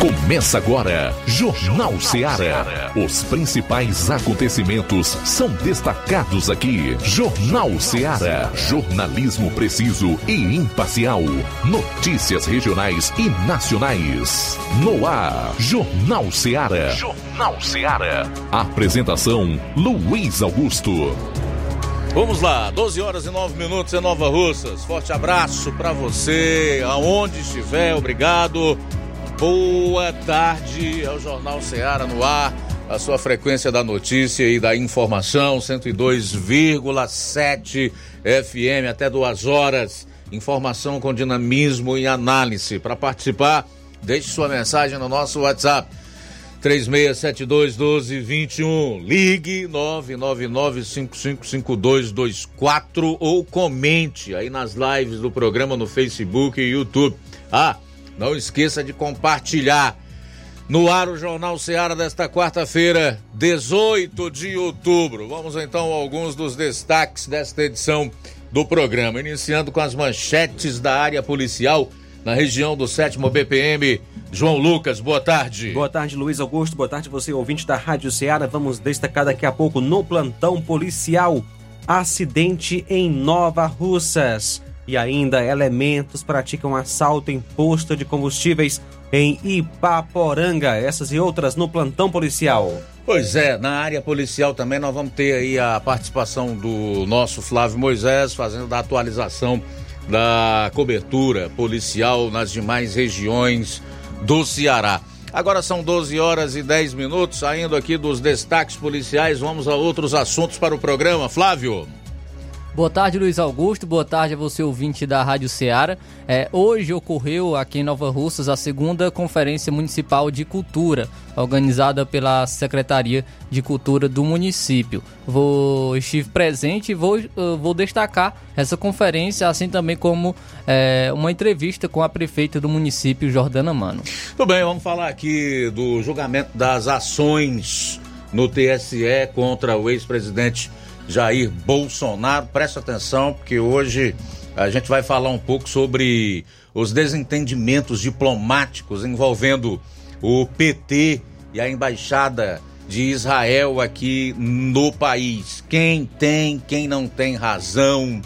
Começa agora, Jornal Ceará. Os principais acontecimentos são destacados aqui. Jornal Ceará. Jornalismo preciso e imparcial. Notícias regionais e nacionais. No ar, Jornal Ceará. Jornal Ceará. Apresentação: Luiz Augusto. Vamos lá, 12 horas e 9 minutos em Nova Russas. Forte abraço para você, aonde estiver, obrigado. Boa tarde, é o Jornal Ceará no ar, a sua frequência da notícia e da informação, 102,7 FM até duas horas. Informação com dinamismo e análise. Para participar, deixe sua mensagem no nosso WhatsApp. 36721221. Ligue 999555224 ou comente aí nas lives do programa no Facebook e YouTube. Ah, não esqueça de compartilhar. No ar o Jornal Seara desta quarta-feira, 18 de outubro. Vamos então a alguns dos destaques desta edição do programa, iniciando com as manchetes da área policial na região do 7 BPM. João Lucas, boa tarde. Boa tarde, Luiz Augusto. Boa tarde, você ouvinte da Rádio Ceará. Vamos destacar daqui a pouco no plantão policial. Acidente em Nova Russas. E ainda elementos praticam assalto em posto de combustíveis em Ipaporanga. Essas e outras no plantão policial. Pois é, na área policial também nós vamos ter aí a participação do nosso Flávio Moisés fazendo da atualização da cobertura policial nas demais regiões do Ceará. Agora são 12 horas e 10 minutos, saindo aqui dos destaques policiais, vamos a outros assuntos para o programa. Flávio. Boa tarde, Luiz Augusto. Boa tarde a você, ouvinte da Rádio Ceará. É, hoje ocorreu aqui em Nova Russas a segunda Conferência Municipal de Cultura, organizada pela Secretaria de Cultura do município. Vou, estive presente e vou, vou destacar essa conferência, assim também como é, uma entrevista com a prefeita do município, Jordana Mano. Tudo bem, vamos falar aqui do julgamento das ações no TSE contra o ex-presidente Jair Bolsonaro. Presta atenção, porque hoje a gente vai falar um pouco sobre os desentendimentos diplomáticos envolvendo o PT e a embaixada de Israel aqui no país. Quem tem, quem não tem razão?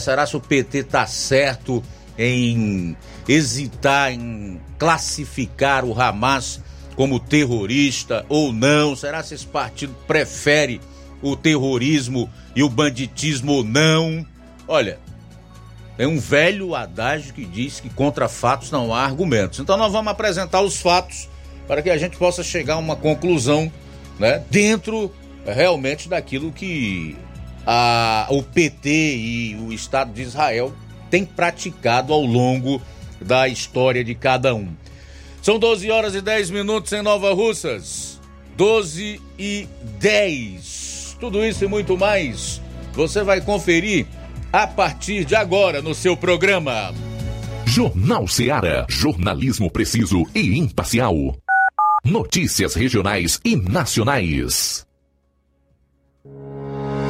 Será se o PT está certo em hesitar em classificar o Hamas como terrorista ou não? Será se esse partido prefere o terrorismo e o banditismo não. Olha, é um velho adágio que diz que contra fatos não há argumentos. Então nós vamos apresentar os fatos para que a gente possa chegar a uma conclusão, né, dentro realmente daquilo que a, o PT e o Estado de Israel têm praticado ao longo da história de cada um. São 12 horas e 10 minutos em Nova Russas. 12 e 10. Tudo isso e muito mais você vai conferir a partir de agora no seu programa. Jornal Seara. Jornalismo preciso e imparcial. Notícias regionais e nacionais.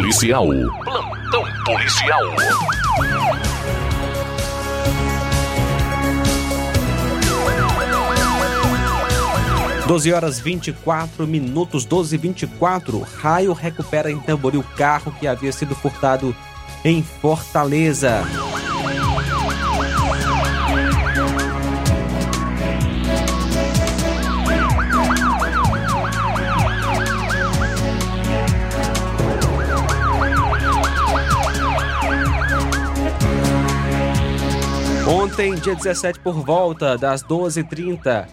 Policial. Plantão policial. Doze horas 24 minutos, 12 e 24. Raio recupera em Tamboril o carro que havia sido furtado em Fortaleza. Ontem, dia 17, por volta das 12h30,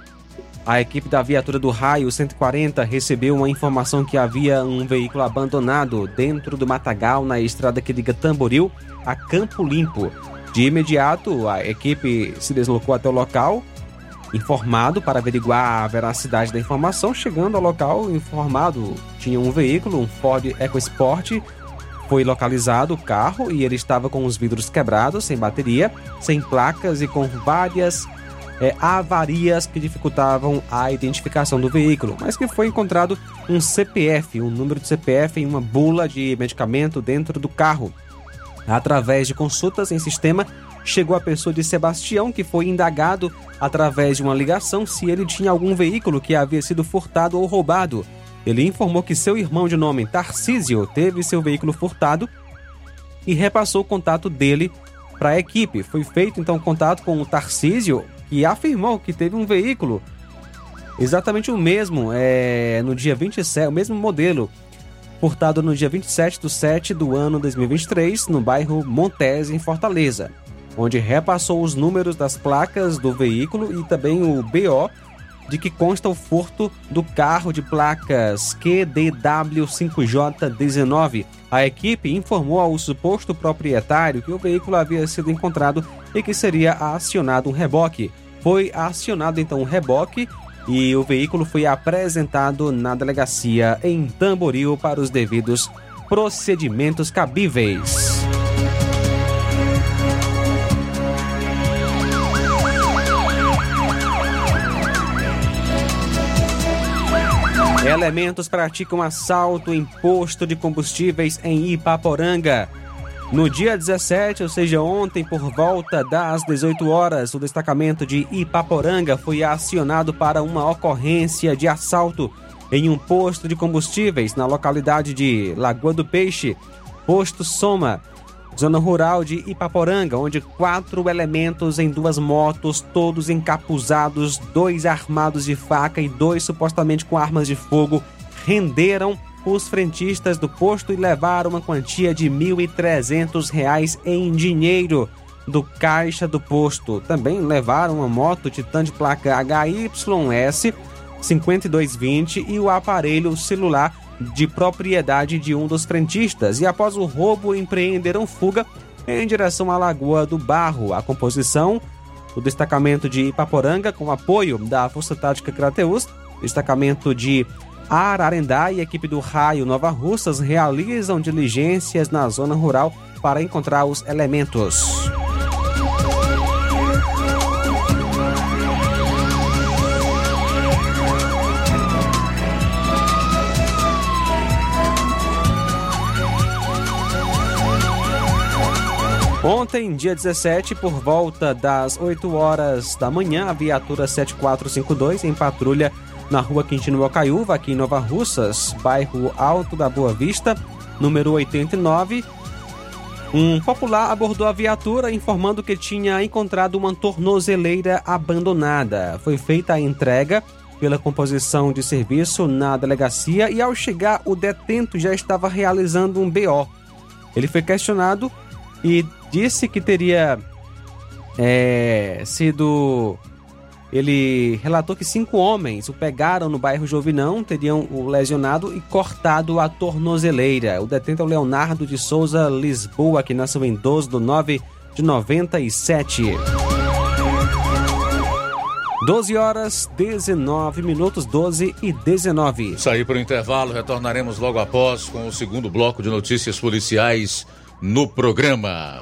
a equipe da viatura do Raio 140 recebeu uma informação que havia um veículo abandonado dentro do matagal na estrada que liga Tamboril a Campo Limpo. De imediato, a equipe se deslocou até o local, informado para averiguar a veracidade da informação. Chegando ao local, informado, tinha um veículo, um Ford EcoSport. Foi localizado o carro e ele estava com os vidros quebrados, sem bateria, sem placas e com várias é, avarias que dificultavam a identificação do veículo, mas que foi encontrado um CPF, um número de CPF em uma bula de medicamento dentro do carro. Através de consultas em sistema, chegou a pessoa de Sebastião, que foi indagado através de uma ligação se ele tinha algum veículo que havia sido furtado ou roubado. Ele informou que seu irmão de nome Tarcísio teve seu veículo furtado e repassou o contato dele para a equipe. Foi feito então contato com o Tarcísio, que afirmou que teve um veículo exatamente o mesmo, é, no dia 27, o mesmo modelo, furtado no dia 27 de 7 do ano 2023, no bairro Montese, em Fortaleza, onde repassou os números das placas do veículo e também o BO de que consta o furto do carro de placas QDW5J19. A equipe informou ao suposto proprietário que o veículo havia sido encontrado e que seria acionado um reboque. Foi acionado então um reboque e o veículo foi apresentado na delegacia em Tamboril para os devidos procedimentos cabíveis. Elementos praticam assalto em posto de combustíveis em Ipaporanga. No dia 17, ou seja, ontem, por volta das 18 horas, o destacamento de Ipaporanga foi acionado para uma ocorrência de assalto em um posto de combustíveis na localidade de Lagoa do Peixe, posto Soma, zona rural de Ipaporanga, onde quatro elementos em duas motos, todos encapuzados, dois armados de faca e dois supostamente com armas de fogo, renderam os frentistas do posto e levaram uma quantia de R$ 1.300 em dinheiro do caixa do posto. Também levaram uma moto Titan de placa HYS 5220 e o aparelho celular de propriedade de um dos frentistas e após o roubo empreenderam fuga em direção à Lagoa do Barro. A composição do destacamento de Ipaporanga com apoio da Força Tática Crateus, destacamento de Ararendá e equipe do Raio Nova Russas realizam diligências na zona rural para encontrar os elementos. Ontem, dia 17, por volta das 8 horas da manhã, a viatura 7452 em patrulha na rua Quintino Bocaiúva, aqui em Nova Russas, bairro Alto da Boa Vista, número 89, um popular abordou a viatura informando que tinha encontrado uma tornozeleira abandonada. Foi feita a entrega pela composição de serviço na delegacia e ao chegar o detento já estava realizando um BO. Ele foi questionado e disse que teria é, sido ele relatou que cinco homens o pegaram no bairro Jovinão, teriam o lesionado e cortado a tornozeleira. O detento é o Leonardo de Souza Lisboa, que nasceu em 12 de 9 de 97. 12 horas 19 minutos, 12 e 19. Sair para o intervalo, retornaremos logo após com o segundo bloco de notícias policiais no programa.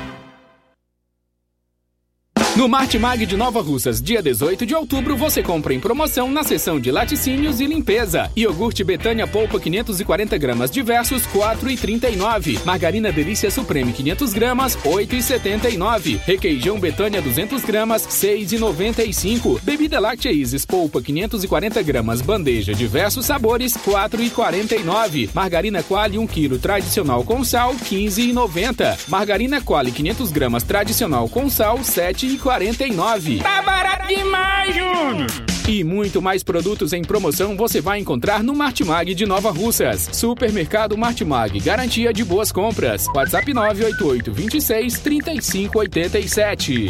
No Martimag de Nova Russas, dia 18 de outubro, você compra em promoção na seção de laticínios e limpeza. Iogurte Betânia Polpa 540 gramas diversos, 4,39. Margarina Delícia Supreme 500 gramas, 8,79. Requeijão Betânia 200 gramas, 6,95. Bebida láctea Isis Polpa 540 gramas, bandeja diversos sabores, 4,49. Margarina Quali 1 kg tradicional com sal, 15,90. Margarina Quali 500 gramas tradicional com sal, 7,49. Tá barato demais, Júnior! E muito mais produtos em promoção você vai encontrar no Martimag de Nova Russas. Supermercado Martimag, garantia de boas compras. WhatsApp 988 26 35 87.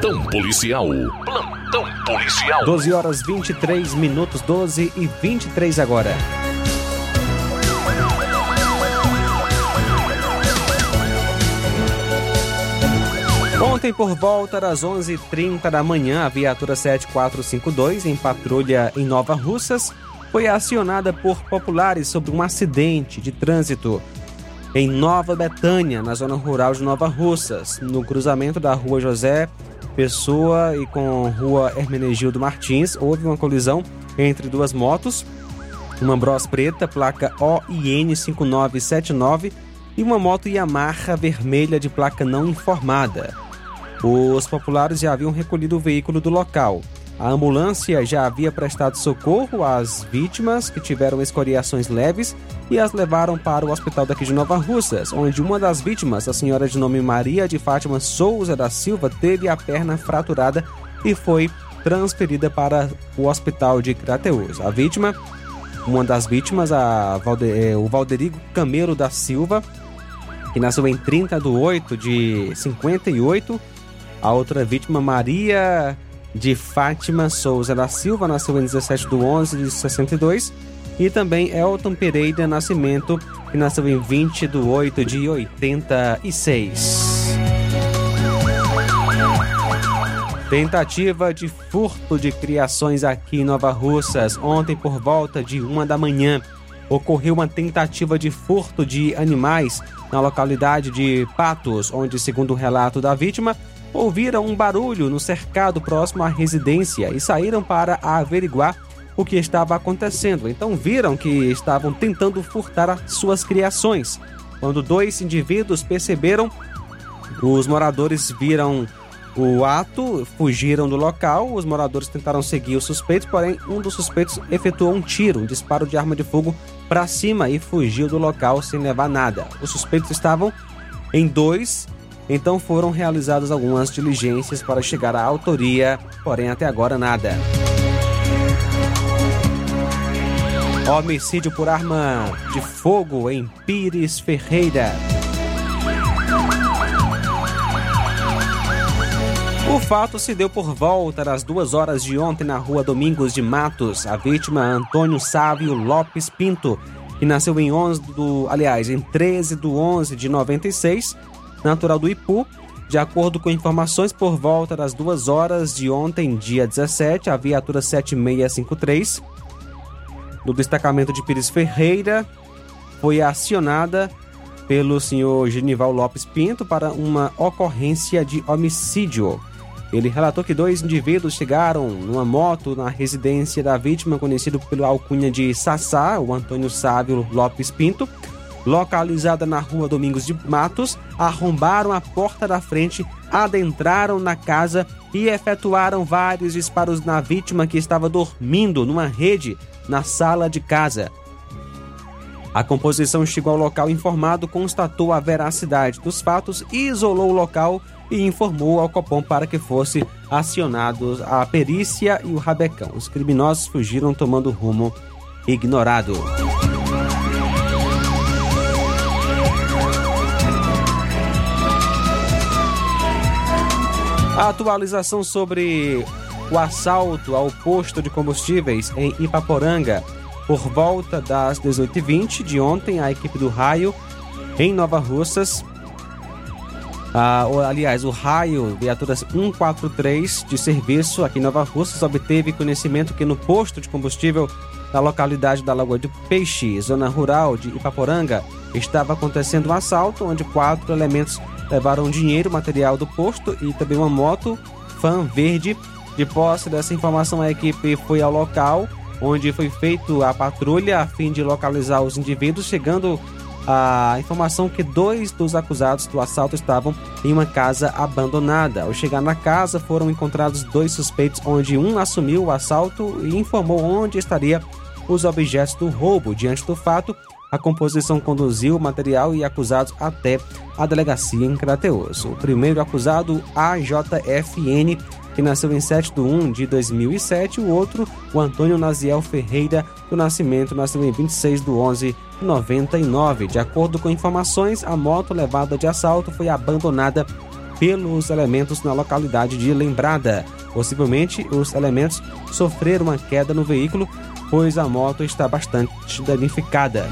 Plantão policial. Plantão policial. 12 horas 23 minutos, 12 e 23 agora. Ontem, por volta das 11h30 da manhã, a viatura 7452, em patrulha em Nova Russas, foi acionada por populares sobre um acidente de trânsito em Nova Betânia, na zona rural de Nova Russas, no cruzamento da rua José Pessoa e com rua Hermenegildo Martins. Houve uma colisão entre duas motos, uma Bros preta, placa OIN 5979, e uma moto Yamaha vermelha de placa não informada. Os populares já haviam recolhido o veículo do local. A ambulância já havia prestado socorro às vítimas que tiveram escoriações leves e as levaram para o hospital daqui de Nova Russas, onde uma das vítimas, a senhora de nome Maria de Fátima Souza da Silva, teve a perna fraturada e foi transferida para o hospital de Crateus. A vítima, uma das vítimas, a Valde, eh, o Valderigo Camelo da Silva, que nasceu em 30 de 8 de 58. A outra vítima, Maria de Fátima Souza da Silva, nasceu em 17 de 11 de 62. E também Elton Pereira Nascimento, que nasceu em 20 de 8 de 86. Tentativa de furto de criações aqui em Nova Russas. Ontem, por volta de uma da manhã, ocorreu uma tentativa de furto de animais na localidade de Patos, onde, segundo o relato da vítima, ouviram um barulho no cercado próximo à residência e saíram para averiguar o que estava acontecendo. Então viram que estavam tentando furtar as suas criações. Quando dois indivíduos perceberam, os moradores viram o ato, fugiram do local. Os moradores tentaram seguir os suspeitos, porém um dos suspeitos efetuou um tiro, um disparo de arma de fogo para cima e fugiu do local sem levar nada. Os suspeitos estavam em dois, então foram realizadas algumas diligências para chegar à autoria, porém até agora nada. Homicídio por arma de fogo em Pires Ferreira. O fato se deu por volta das duas horas de ontem na rua Domingos de Matos. A vítima, Antônio Sávio Lopes Pinto, que nasceu em 11 do, aliás, em 13 do 11 de 96, natural do Ipu. De acordo com informações, por volta das duas horas de ontem, dia 17, a viatura 7653 do destacamento de Pires Ferreira foi acionada pelo senhor Genival Lopes Pinto para uma ocorrência de homicídio. Ele relatou que dois indivíduos chegaram numa moto na residência da vítima, conhecido pelo alcunha de Sassá, o Antônio Sávio Lopes Pinto, localizada na rua Domingos de Matos, arrombaram a porta da frente, adentraram na casa e efetuaram vários disparos na vítima que estava dormindo numa rede na sala de casa. A composição chegou ao local informado, constatou a veracidade dos fatos, isolou o local e informou ao Copom para que fosse acionados a perícia e o rabecão. Os criminosos fugiram tomando rumo ignorado. A atualização sobre o assalto ao posto de combustíveis em Ipaporanga por volta das 18h20 de ontem, a equipe do Raio em Nova Russas ah, aliás, o raio viaturas 143 de serviço aqui em Nova Russas obteve conhecimento que no posto de combustível da localidade da Lagoa do Peixe, zona rural de Ipaporanga, estava acontecendo um assalto onde quatro elementos levaram dinheiro, material do posto e também uma moto fan verde. De posse dessa informação, a equipe foi ao local onde foi feita a patrulha a fim de localizar os indivíduos, chegando a informação que dois dos acusados do assalto estavam em uma casa abandonada. Ao chegar na casa, foram encontrados dois suspeitos, onde um assumiu o assalto e informou onde estaria os objetos do roubo. Diante do fato, a composição conduziu o material e acusados até a delegacia em Crateus. O primeiro acusado, AJFN, que nasceu em 7 de 1 de 2007, o outro, o Antônio Naziel Ferreira, do Nascimento, nasceu em 26 de 11 de 99. De acordo com informações, a moto levada de assalto foi abandonada pelos elementos na localidade de Lembrada. Possivelmente, os elementos sofreram uma queda no veículo, pois a moto está bastante danificada.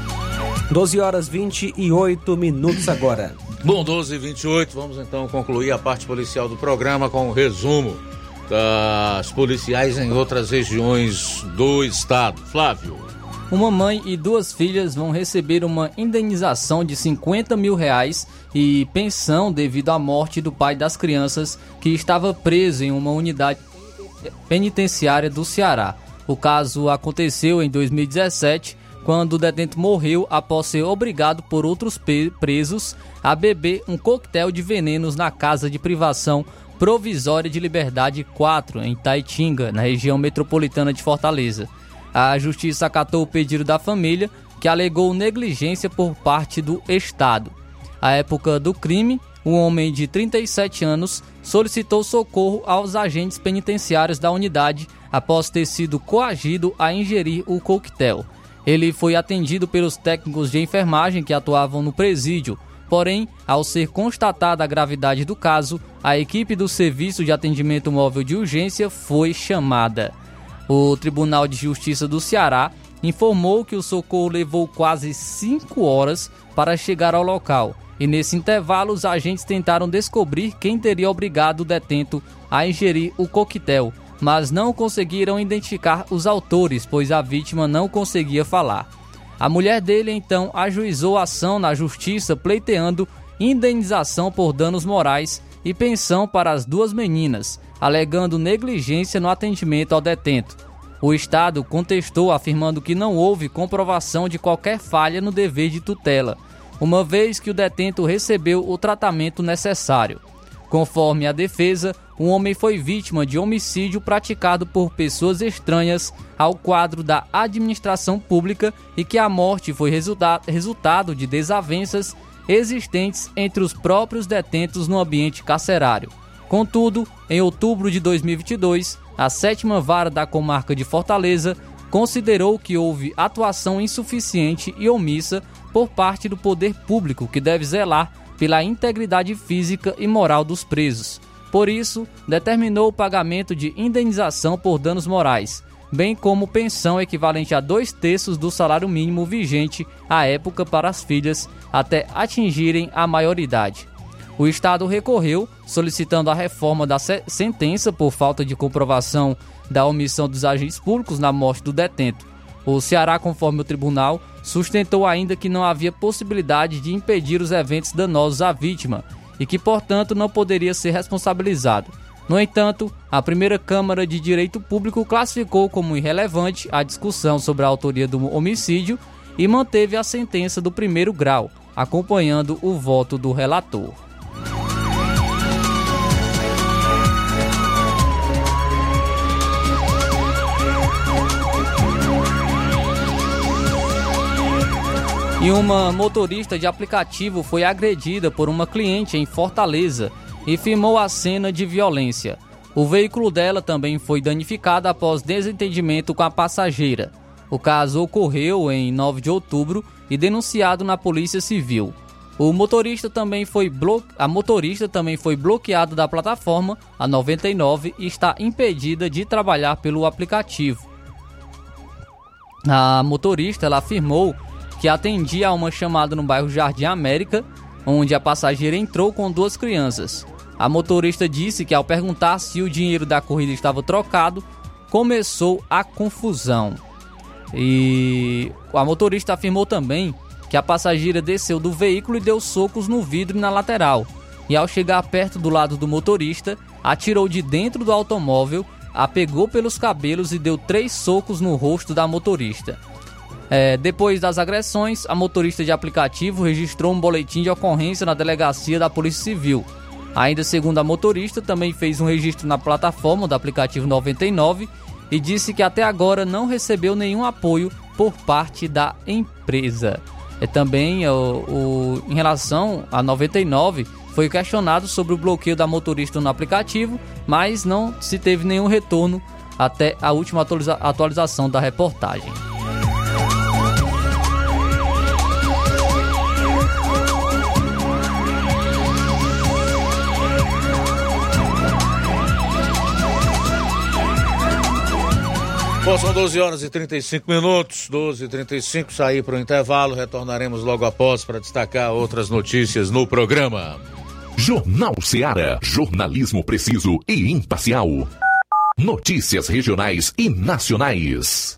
12 horas 28 minutos agora. Bom, 12 e 28 vamos então concluir a parte policial do programa com o um resumo das policiais em outras regiões do estado. Flávio. Uma mãe e duas filhas vão receber uma indenização de 50 mil reais e pensão devido à morte do pai das crianças que estava preso em uma unidade penitenciária do Ceará. O caso aconteceu em 2017, quando o detento morreu após ser obrigado por outros presos a beber um coquetel de venenos na casa de privação provisória de liberdade 4, em Taitinga, na região metropolitana de Fortaleza. A justiça acatou o pedido da família, que alegou negligência por parte do Estado. À época do crime, um homem de 37 anos solicitou socorro aos agentes penitenciários da unidade após ter sido coagido a ingerir o coquetel. Ele foi atendido pelos técnicos de enfermagem que atuavam no presídio, Porém, ao ser constatada a gravidade do caso, a equipe do Serviço de Atendimento Móvel de Urgência foi chamada. O Tribunal de Justiça do Ceará informou que o socorro levou quase 5 horas para chegar ao local. E nesse intervalo, os agentes tentaram descobrir quem teria obrigado o detento a ingerir o coquetel, mas não conseguiram identificar os autores, pois a vítima não conseguia falar. A mulher dele então ajuizou ação na justiça pleiteando indenização por danos morais e pensão para as duas meninas, alegando negligência no atendimento ao detento. O Estado contestou, afirmando que não houve comprovação de qualquer falha no dever de tutela, uma vez que o detento recebeu o tratamento necessário. Conforme a defesa, um homem foi vítima de homicídio praticado por pessoas estranhas ao quadro da administração pública e que a morte foi resulta resultado de desavenças existentes entre os próprios detentos no ambiente carcerário. Contudo, em outubro de 2022, a sétima vara da comarca de Fortaleza considerou que houve atuação insuficiente e omissa por parte do poder público que deve zelar pela integridade física e moral dos presos. Por isso, determinou o pagamento de indenização por danos morais, bem como pensão equivalente a dois terços do salário mínimo vigente à época para as filhas até atingirem a maioridade. O Estado recorreu, solicitando a reforma da sentença por falta de comprovação da omissão dos agentes públicos na morte do detento. O Ceará, conforme o tribunal, sustentou ainda que não havia possibilidade de impedir os eventos danosos à vítima e que, portanto, não poderia ser responsabilizado. No entanto, a primeira Câmara de Direito Público classificou como irrelevante a discussão sobre a autoria do homicídio e manteve a sentença do primeiro grau, acompanhando o voto do relator. E uma motorista de aplicativo foi agredida por uma cliente em Fortaleza e filmou a cena de violência. O veículo dela também foi danificado após desentendimento com a passageira. O caso ocorreu em 9 de outubro e denunciado na Polícia Civil. O motorista também foi blo... A motorista também foi bloqueada da plataforma, a 99, e está impedida de trabalhar pelo aplicativo. A motorista ela afirmou que atendia a uma chamada no bairro Jardim América, onde a passageira entrou com duas crianças. A motorista disse que ao perguntar se o dinheiro da corrida estava trocado, começou a confusão. E a motorista afirmou também que a passageira desceu do veículo e deu socos no vidro e na lateral. E ao chegar perto do lado do motorista, atirou de dentro do automóvel, a pegou pelos cabelos e deu três socos no rosto da motorista. É, depois das agressões, a motorista de aplicativo registrou um boletim de ocorrência na delegacia da Polícia Civil. Ainda segundo a motorista, também fez um registro na plataforma do aplicativo 99 e disse que até agora não recebeu nenhum apoio por parte da empresa. É também o, o, em relação a 99 foi questionado sobre o bloqueio da motorista no aplicativo, mas não se teve nenhum retorno até a última atualiza atualização da reportagem. Bom, são 12 horas e 35 minutos, 12 e 35 sair para o intervalo, retornaremos logo após para destacar outras notícias no programa. Jornal Seara. Jornalismo preciso e imparcial. Notícias regionais e nacionais.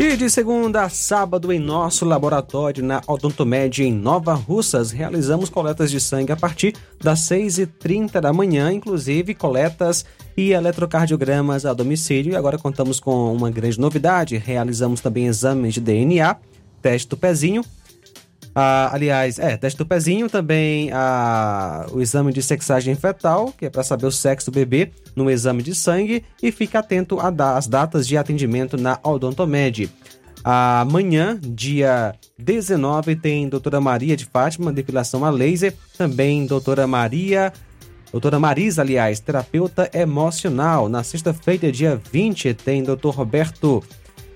E de segunda a sábado, em nosso laboratório na Odontomed em Nova Russas, realizamos coletas de sangue a partir das 6h30 da manhã, inclusive coletas e eletrocardiogramas a domicílio. E agora contamos com uma grande novidade: realizamos também exames de DNA, teste do pezinho. Ah, aliás, é, teste do pezinho, também ah, o exame de sexagem fetal, que é para saber o sexo do bebê, no exame de sangue, e fique atento às datas de atendimento na Odontomed. Amanhã, dia 19, tem doutora Maria de Fátima, depilação a laser, também doutora Maria Doutora Marisa, aliás, terapeuta emocional. Na sexta-feira, dia 20, tem doutor Roberto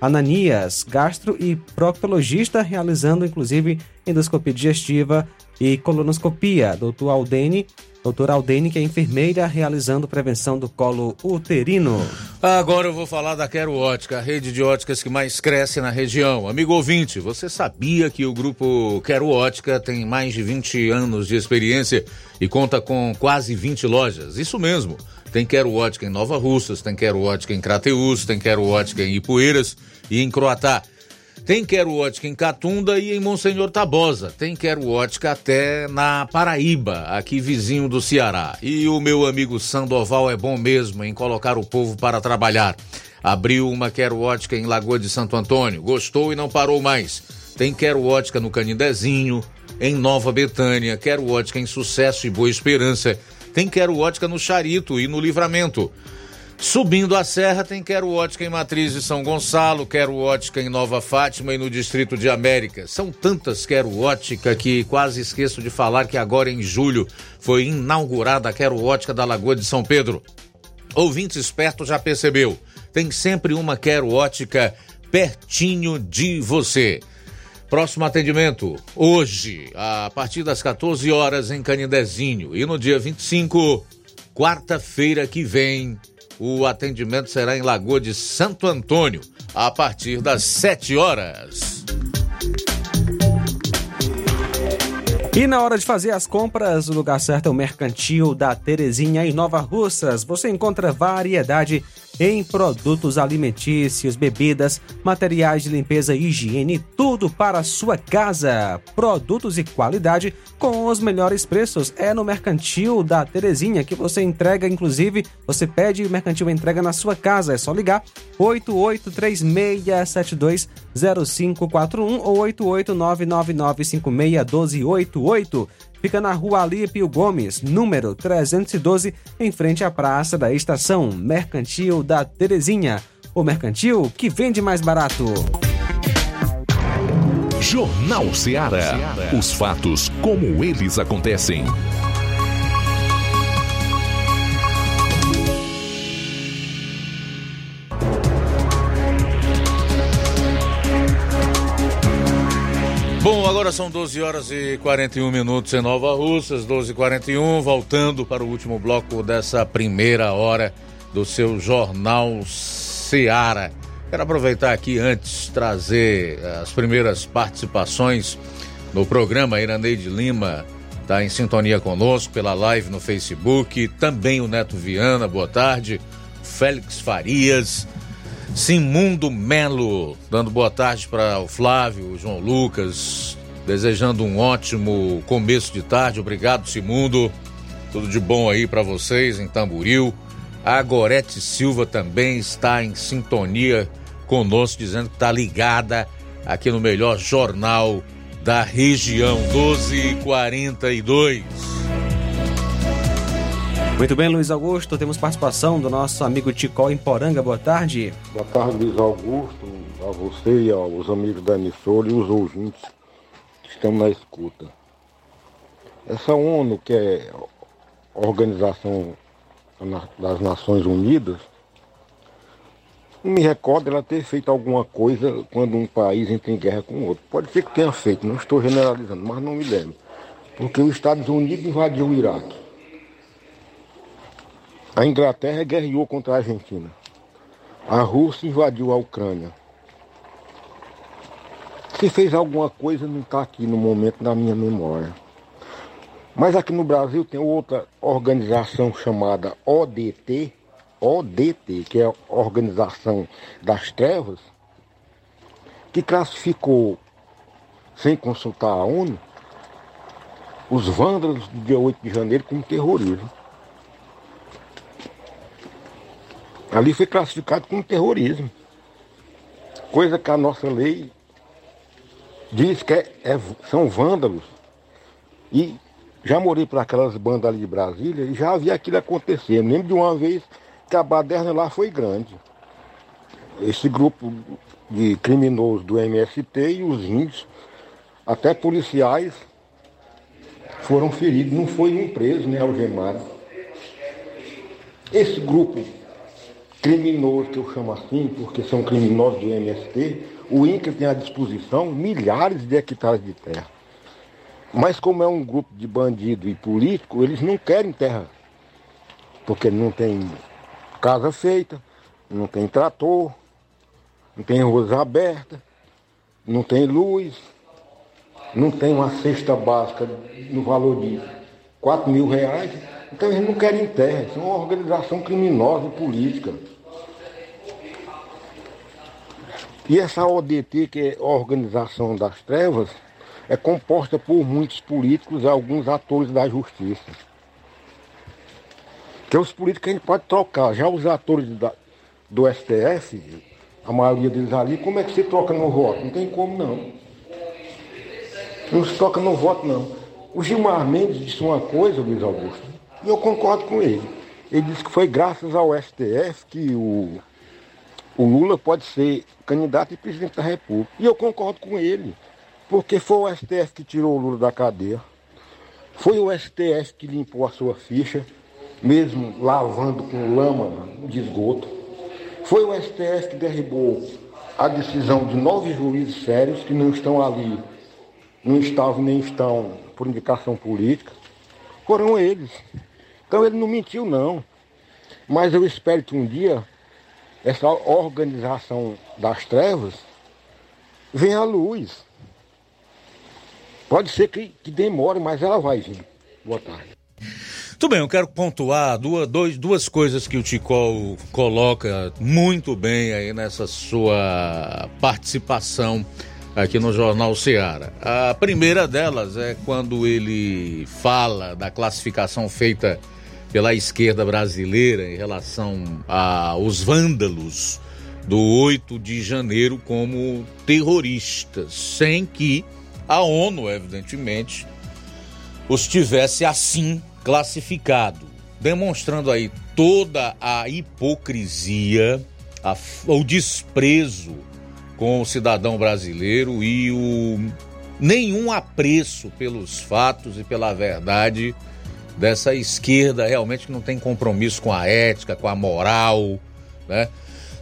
Ananias, gastro e proctologista, realizando inclusive endoscopia digestiva e colonoscopia. Doutor Aldene, doutora Aldene, que é enfermeira, realizando prevenção do colo uterino. Agora eu vou falar da Quero Ótica, a rede de óticas que mais cresce na região. Amigo ouvinte, você sabia que o grupo Quero Ótica tem mais de 20 anos de experiência e conta com quase 20 lojas? Isso mesmo. Tem Quero Ótica em Nova Russas, tem Quero Ótica em Crateús, tem Quero Ótica em Ipueiras e em Croatá. Tem Quero Ótica em Catunda e em Monsenhor Tabosa. Tem Quero Ótica até na Paraíba, aqui vizinho do Ceará. E o meu amigo Sandoval é bom mesmo em colocar o povo para trabalhar. Abriu uma Quero Ótica em Lagoa de Santo Antônio, gostou e não parou mais. Tem Quero Ótica no Canindezinho, em Nova Betânia, Quero Ótica em Sucesso e Boa Esperança. Tem Quero Ótica no Charito e no Livramento. Subindo a serra tem Quero Ótica em Matriz de São Gonçalo, Quero Ótica em Nova Fátima e no Distrito de América. São tantas Quero Ótica que quase esqueço de falar que agora em julho foi inaugurada a Quero Ótica da Lagoa de São Pedro. Ouvinte esperto já percebeu, tem sempre uma Quero Ótica pertinho de você. Próximo atendimento, hoje, a partir das 14 horas em Canindezinho. E no dia 25, quarta-feira que vem, o atendimento será em Lagoa de Santo Antônio, a partir das 7 horas. E na hora de fazer as compras, o lugar certo é o Mercantil da Terezinha em Nova Russas. Você encontra variedade em produtos alimentícios, bebidas, materiais de limpeza e higiene, tudo para a sua casa. Produtos e qualidade com os melhores preços. É no Mercantil da Terezinha que você entrega, inclusive, você pede e o Mercantil entrega na sua casa. É só ligar 8836720541 ou 88999561288. Fica na rua Alípio Gomes, número 312, em frente à Praça da Estação Mercantil da Terezinha. O mercantil que vende mais barato. Jornal Ceará. Os fatos como eles acontecem. Bom, agora são 12 horas e 41 minutos em Nova Russas, 12 e 41 voltando para o último bloco dessa primeira hora do seu Jornal Seara. Quero aproveitar aqui antes trazer as primeiras participações no programa. Iraneide Lima está em sintonia conosco pela live no Facebook. Também o Neto Viana, boa tarde. Félix Farias, Simundo Melo, dando boa tarde para o Flávio, o João Lucas, desejando um ótimo começo de tarde. Obrigado, Simundo. Tudo de bom aí para vocês em Tamburil. A Gorete Silva também está em sintonia conosco, dizendo que está ligada aqui no melhor jornal da região, 1242. Muito bem, Luiz Augusto, temos participação do nosso amigo Ticol em Poranga. Boa tarde. Boa tarde, Luiz Augusto, a você e aos amigos da emissora e os ouvintes que estão na escuta. Essa ONU, que é Organização das Nações Unidas, não me recordo ela ter feito alguma coisa quando um país entra em guerra com outro. Pode ser que tenha feito, não estou generalizando, mas não me lembro. Porque os Estados Unidos invadiu o Iraque. A Inglaterra guerreou contra a Argentina. A Rússia invadiu a Ucrânia. Se fez alguma coisa, não está aqui no momento da minha memória. Mas aqui no Brasil tem outra organização chamada ODT, ODT, que é a Organização das Trevas, que classificou, sem consultar a ONU, os vândalos do dia 8 de janeiro como terrorismo. Ali foi classificado como terrorismo. Coisa que a nossa lei diz que é, é, são vândalos. E já morei para aquelas bandas ali de Brasília e já havia aquilo acontecendo. Lembro de uma vez que a baderna lá foi grande. Esse grupo de criminosos do MST e os índios, até policiais, foram feridos. Não foi um preso, nem algemado. Esse grupo criminoso, que eu chamo assim, porque são criminosos do MST, o INCRA tem à disposição milhares de hectares de terra. Mas como é um grupo de bandido e político, eles não querem terra. Porque não tem casa feita, não tem trator, não tem ruas abertas, não tem luz, não tem uma cesta básica no valor de 4 mil reais. Então eles não querem terra, são uma organização criminosa e política. E essa ODT, que é Organização das Trevas, é composta por muitos políticos e alguns atores da justiça. Que os políticos a gente pode trocar. Já os atores da, do STF, a maioria deles ali, como é que se troca no voto? Não tem como não. Não se troca no voto não. O Gilmar Mendes disse uma coisa, Luiz Augusto, e eu concordo com ele. Ele disse que foi graças ao STF que o, o Lula pode ser candidato e presidente da República. E eu concordo com ele, porque foi o STF que tirou o Lula da cadeia, foi o STF que limpou a sua ficha, mesmo lavando com lama de esgoto. Foi o STF que derrubou a decisão de nove juízes sérios que não estão ali, não estavam nem estão por indicação política. Foram eles. Então ele não mentiu não. Mas eu espero que um dia essa organização das trevas venha à luz. Pode ser que, que demore, mas ela vai vir. Boa tarde. Muito bem, eu quero pontuar duas, dois, duas coisas que o Ticol coloca muito bem aí nessa sua participação aqui no Jornal Seara. A primeira delas é quando ele fala da classificação feita pela esquerda brasileira em relação aos vândalos do 8 de janeiro como terroristas, sem que a ONU, evidentemente, os tivesse assim classificado, demonstrando aí toda a hipocrisia, a, o desprezo com o cidadão brasileiro e o nenhum apreço pelos fatos e pela verdade dessa esquerda realmente que não tem compromisso com a ética, com a moral, né?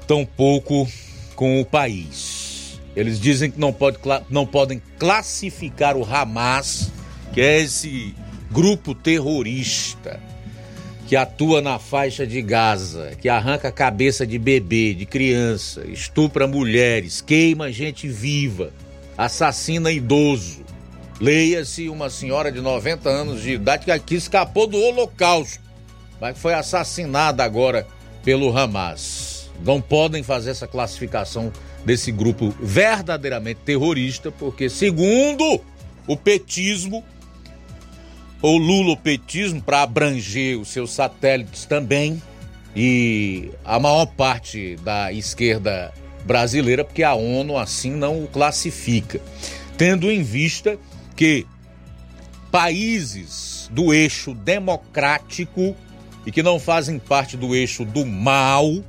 Tampouco com o país. Eles dizem que não, pode, não podem classificar o Hamas, que é esse grupo terrorista que atua na faixa de Gaza, que arranca a cabeça de bebê, de criança, estupra mulheres, queima gente viva, assassina idoso. Leia-se uma senhora de 90 anos de idade que escapou do Holocausto, mas foi assassinada agora pelo Hamas. Não podem fazer essa classificação desse grupo verdadeiramente terrorista, porque, segundo o petismo, ou lulopetismo para abranger os seus satélites também e a maior parte da esquerda brasileira, porque a ONU assim não o classifica, tendo em vista que países do eixo democrático e que não fazem parte do eixo do mal,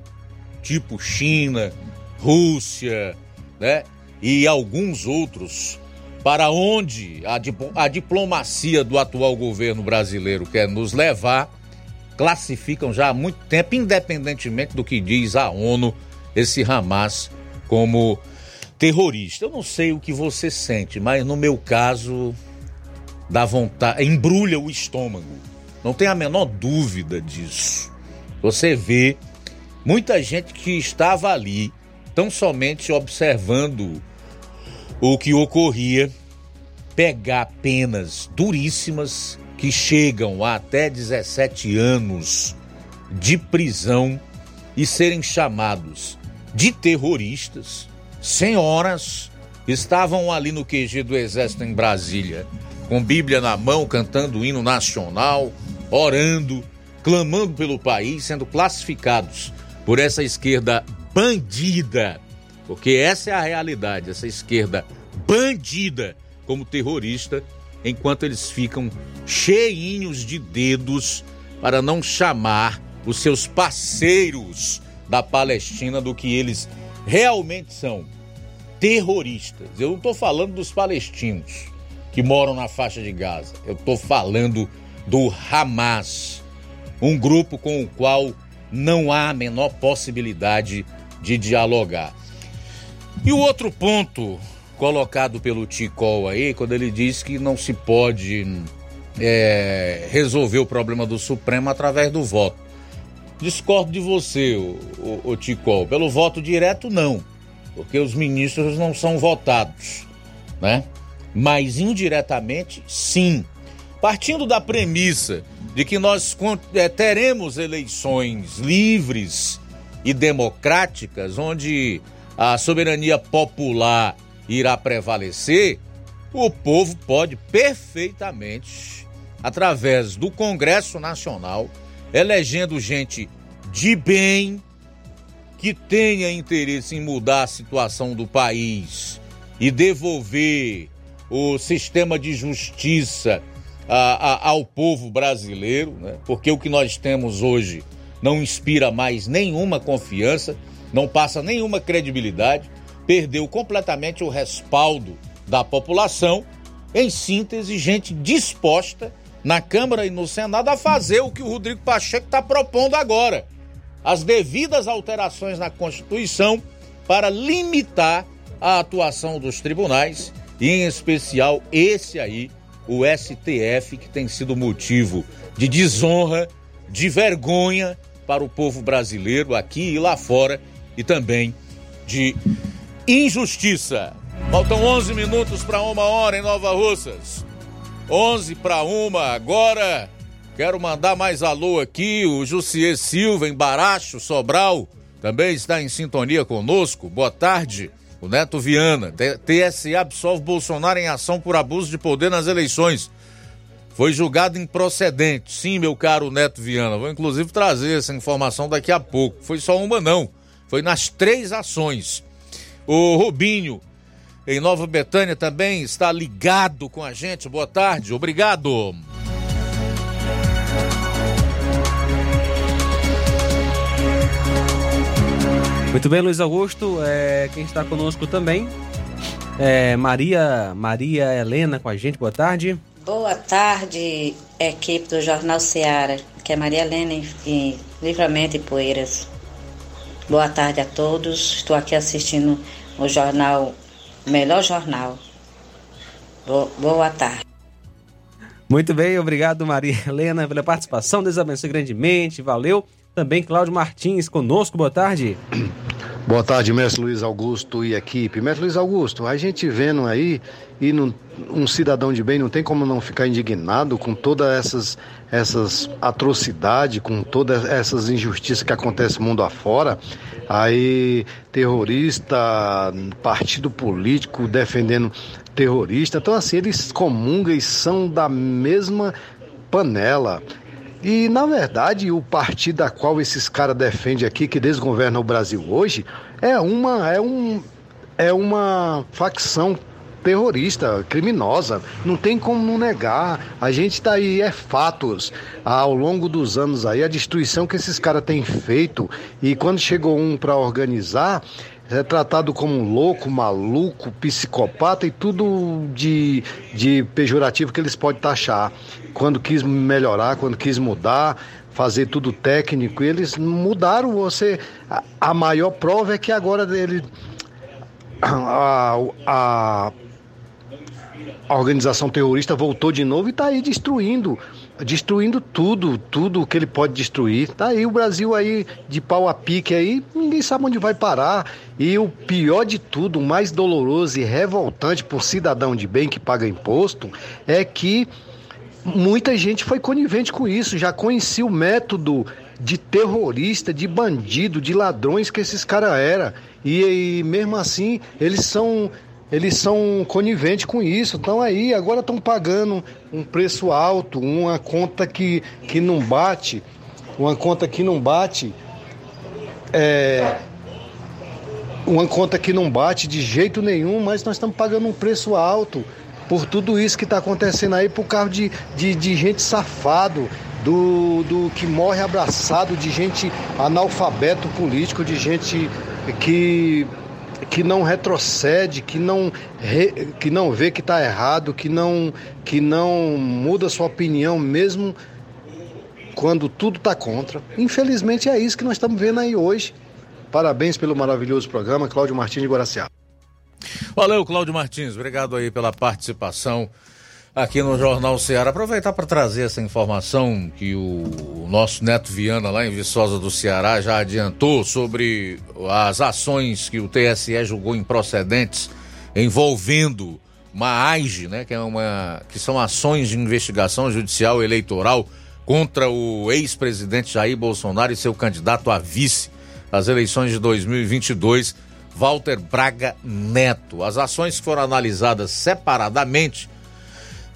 tipo China, Rússia, né, e alguns outros para onde a, a diplomacia do atual governo brasileiro quer nos levar, classificam já há muito tempo, independentemente do que diz a ONU, esse Hamas como terrorista. Eu não sei o que você sente, mas no meu caso, dá vontade, embrulha o estômago. Não tem a menor dúvida disso. Você vê muita gente que estava ali, tão somente observando o que ocorria, pegar penas duríssimas que chegam a até 17 anos de prisão e serem chamados de terroristas. Senhoras estavam ali no QG do Exército em Brasília, com Bíblia na mão, cantando o hino nacional, orando, clamando pelo país, sendo classificados por essa esquerda bandida. Porque essa é a realidade, essa esquerda bandida como terrorista, enquanto eles ficam cheinhos de dedos para não chamar os seus parceiros da Palestina do que eles realmente são terroristas. Eu não estou falando dos palestinos que moram na faixa de Gaza, eu estou falando do Hamas, um grupo com o qual não há a menor possibilidade de dialogar. E o outro ponto colocado pelo Ticol aí, quando ele diz que não se pode é, resolver o problema do Supremo através do voto. Discordo de você, o, o, o Ticol. Pelo voto direto, não. Porque os ministros não são votados, né? Mas indiretamente, sim. Partindo da premissa de que nós é, teremos eleições livres e democráticas, onde a soberania popular irá prevalecer, o povo pode perfeitamente, através do Congresso Nacional, elegendo gente de bem, que tenha interesse em mudar a situação do país e devolver o sistema de justiça a, a, ao povo brasileiro, né? porque o que nós temos hoje não inspira mais nenhuma confiança não passa nenhuma credibilidade, perdeu completamente o respaldo da população. Em síntese, gente disposta na Câmara e no Senado a fazer o que o Rodrigo Pacheco está propondo agora: as devidas alterações na Constituição para limitar a atuação dos tribunais e, em especial, esse aí, o STF, que tem sido motivo de desonra, de vergonha para o povo brasileiro aqui e lá fora e também de injustiça. Faltam 11 minutos para uma hora em Nova Russas. 11 para uma agora. Quero mandar mais alô aqui, o Jussier Silva, em Baracho, Sobral, também está em sintonia conosco. Boa tarde. O Neto Viana, TSE absolve Bolsonaro em ação por abuso de poder nas eleições. Foi julgado improcedente. Sim, meu caro Neto Viana. Vou inclusive trazer essa informação daqui a pouco. Foi só uma, não. Foi nas três ações. O Rubinho, em Nova Betânia, também está ligado com a gente. Boa tarde, obrigado. Muito bem, Luiz Augusto. É, quem está conosco também é Maria, Maria Helena com a gente. Boa tarde. Boa tarde, equipe do Jornal Seara, que é Maria Helena em, Livramento e Poeiras. Boa tarde a todos. Estou aqui assistindo o jornal, melhor jornal. Boa, boa tarde. Muito bem, obrigado Maria Helena pela participação. Deus abençoe grandemente. Valeu. Também Cláudio Martins conosco. Boa tarde. Boa tarde, mestre Luiz Augusto e equipe. Mestre Luiz Augusto, a gente vendo aí, e um cidadão de bem não tem como não ficar indignado com todas essas, essas atrocidades, com todas essas injustiças que acontecem mundo afora. Aí, terrorista, partido político defendendo terrorista. Então, assim, eles comungam e são da mesma panela. E, na verdade, o partido a qual esses caras defendem aqui, que desgoverna o Brasil hoje, é uma, é um, é uma facção terrorista, criminosa. Não tem como não negar. A gente está aí, é fatos. Ao longo dos anos aí, a destruição que esses caras têm feito. E quando chegou um para organizar, é tratado como um louco, maluco, psicopata e tudo de, de pejorativo que eles podem taxar. Quando quis melhorar, quando quis mudar, fazer tudo técnico, eles mudaram você. A, maior prova é que agora ele. A, a, a organização terrorista voltou de novo e está aí destruindo destruindo tudo, tudo que ele pode destruir. Tá aí o Brasil aí de pau a pique aí, ninguém sabe onde vai parar. E o pior de tudo, o mais doloroso e revoltante por cidadão de bem que paga imposto, é que muita gente foi conivente com isso, já conhecia o método de terrorista, de bandido, de ladrões que esses caras eram. E, e mesmo assim, eles são eles são coniventes com isso. Então aí, agora estão pagando um preço alto, uma conta que, que não bate, uma conta que não bate, é, uma conta que não bate de jeito nenhum, mas nós estamos pagando um preço alto por tudo isso que está acontecendo aí, por causa de, de, de gente safado, do, do que morre abraçado, de gente analfabeto político, de gente que que não retrocede, que não, re, que não vê que está errado, que não, que não muda sua opinião mesmo quando tudo está contra. Infelizmente é isso que nós estamos vendo aí hoje. Parabéns pelo maravilhoso programa, Cláudio Martins de Guaraciaba. Valeu, Cláudio Martins. Obrigado aí pela participação aqui no Jornal Ceará. Aproveitar para trazer essa informação que o nosso Neto Viana, lá em Viçosa do Ceará, já adiantou sobre as ações que o TSE julgou improcedentes envolvendo uma AIGE, né, que, é uma, que são ações de investigação judicial eleitoral contra o ex-presidente Jair Bolsonaro e seu candidato a vice às eleições de 2022, Walter Braga Neto. As ações foram analisadas separadamente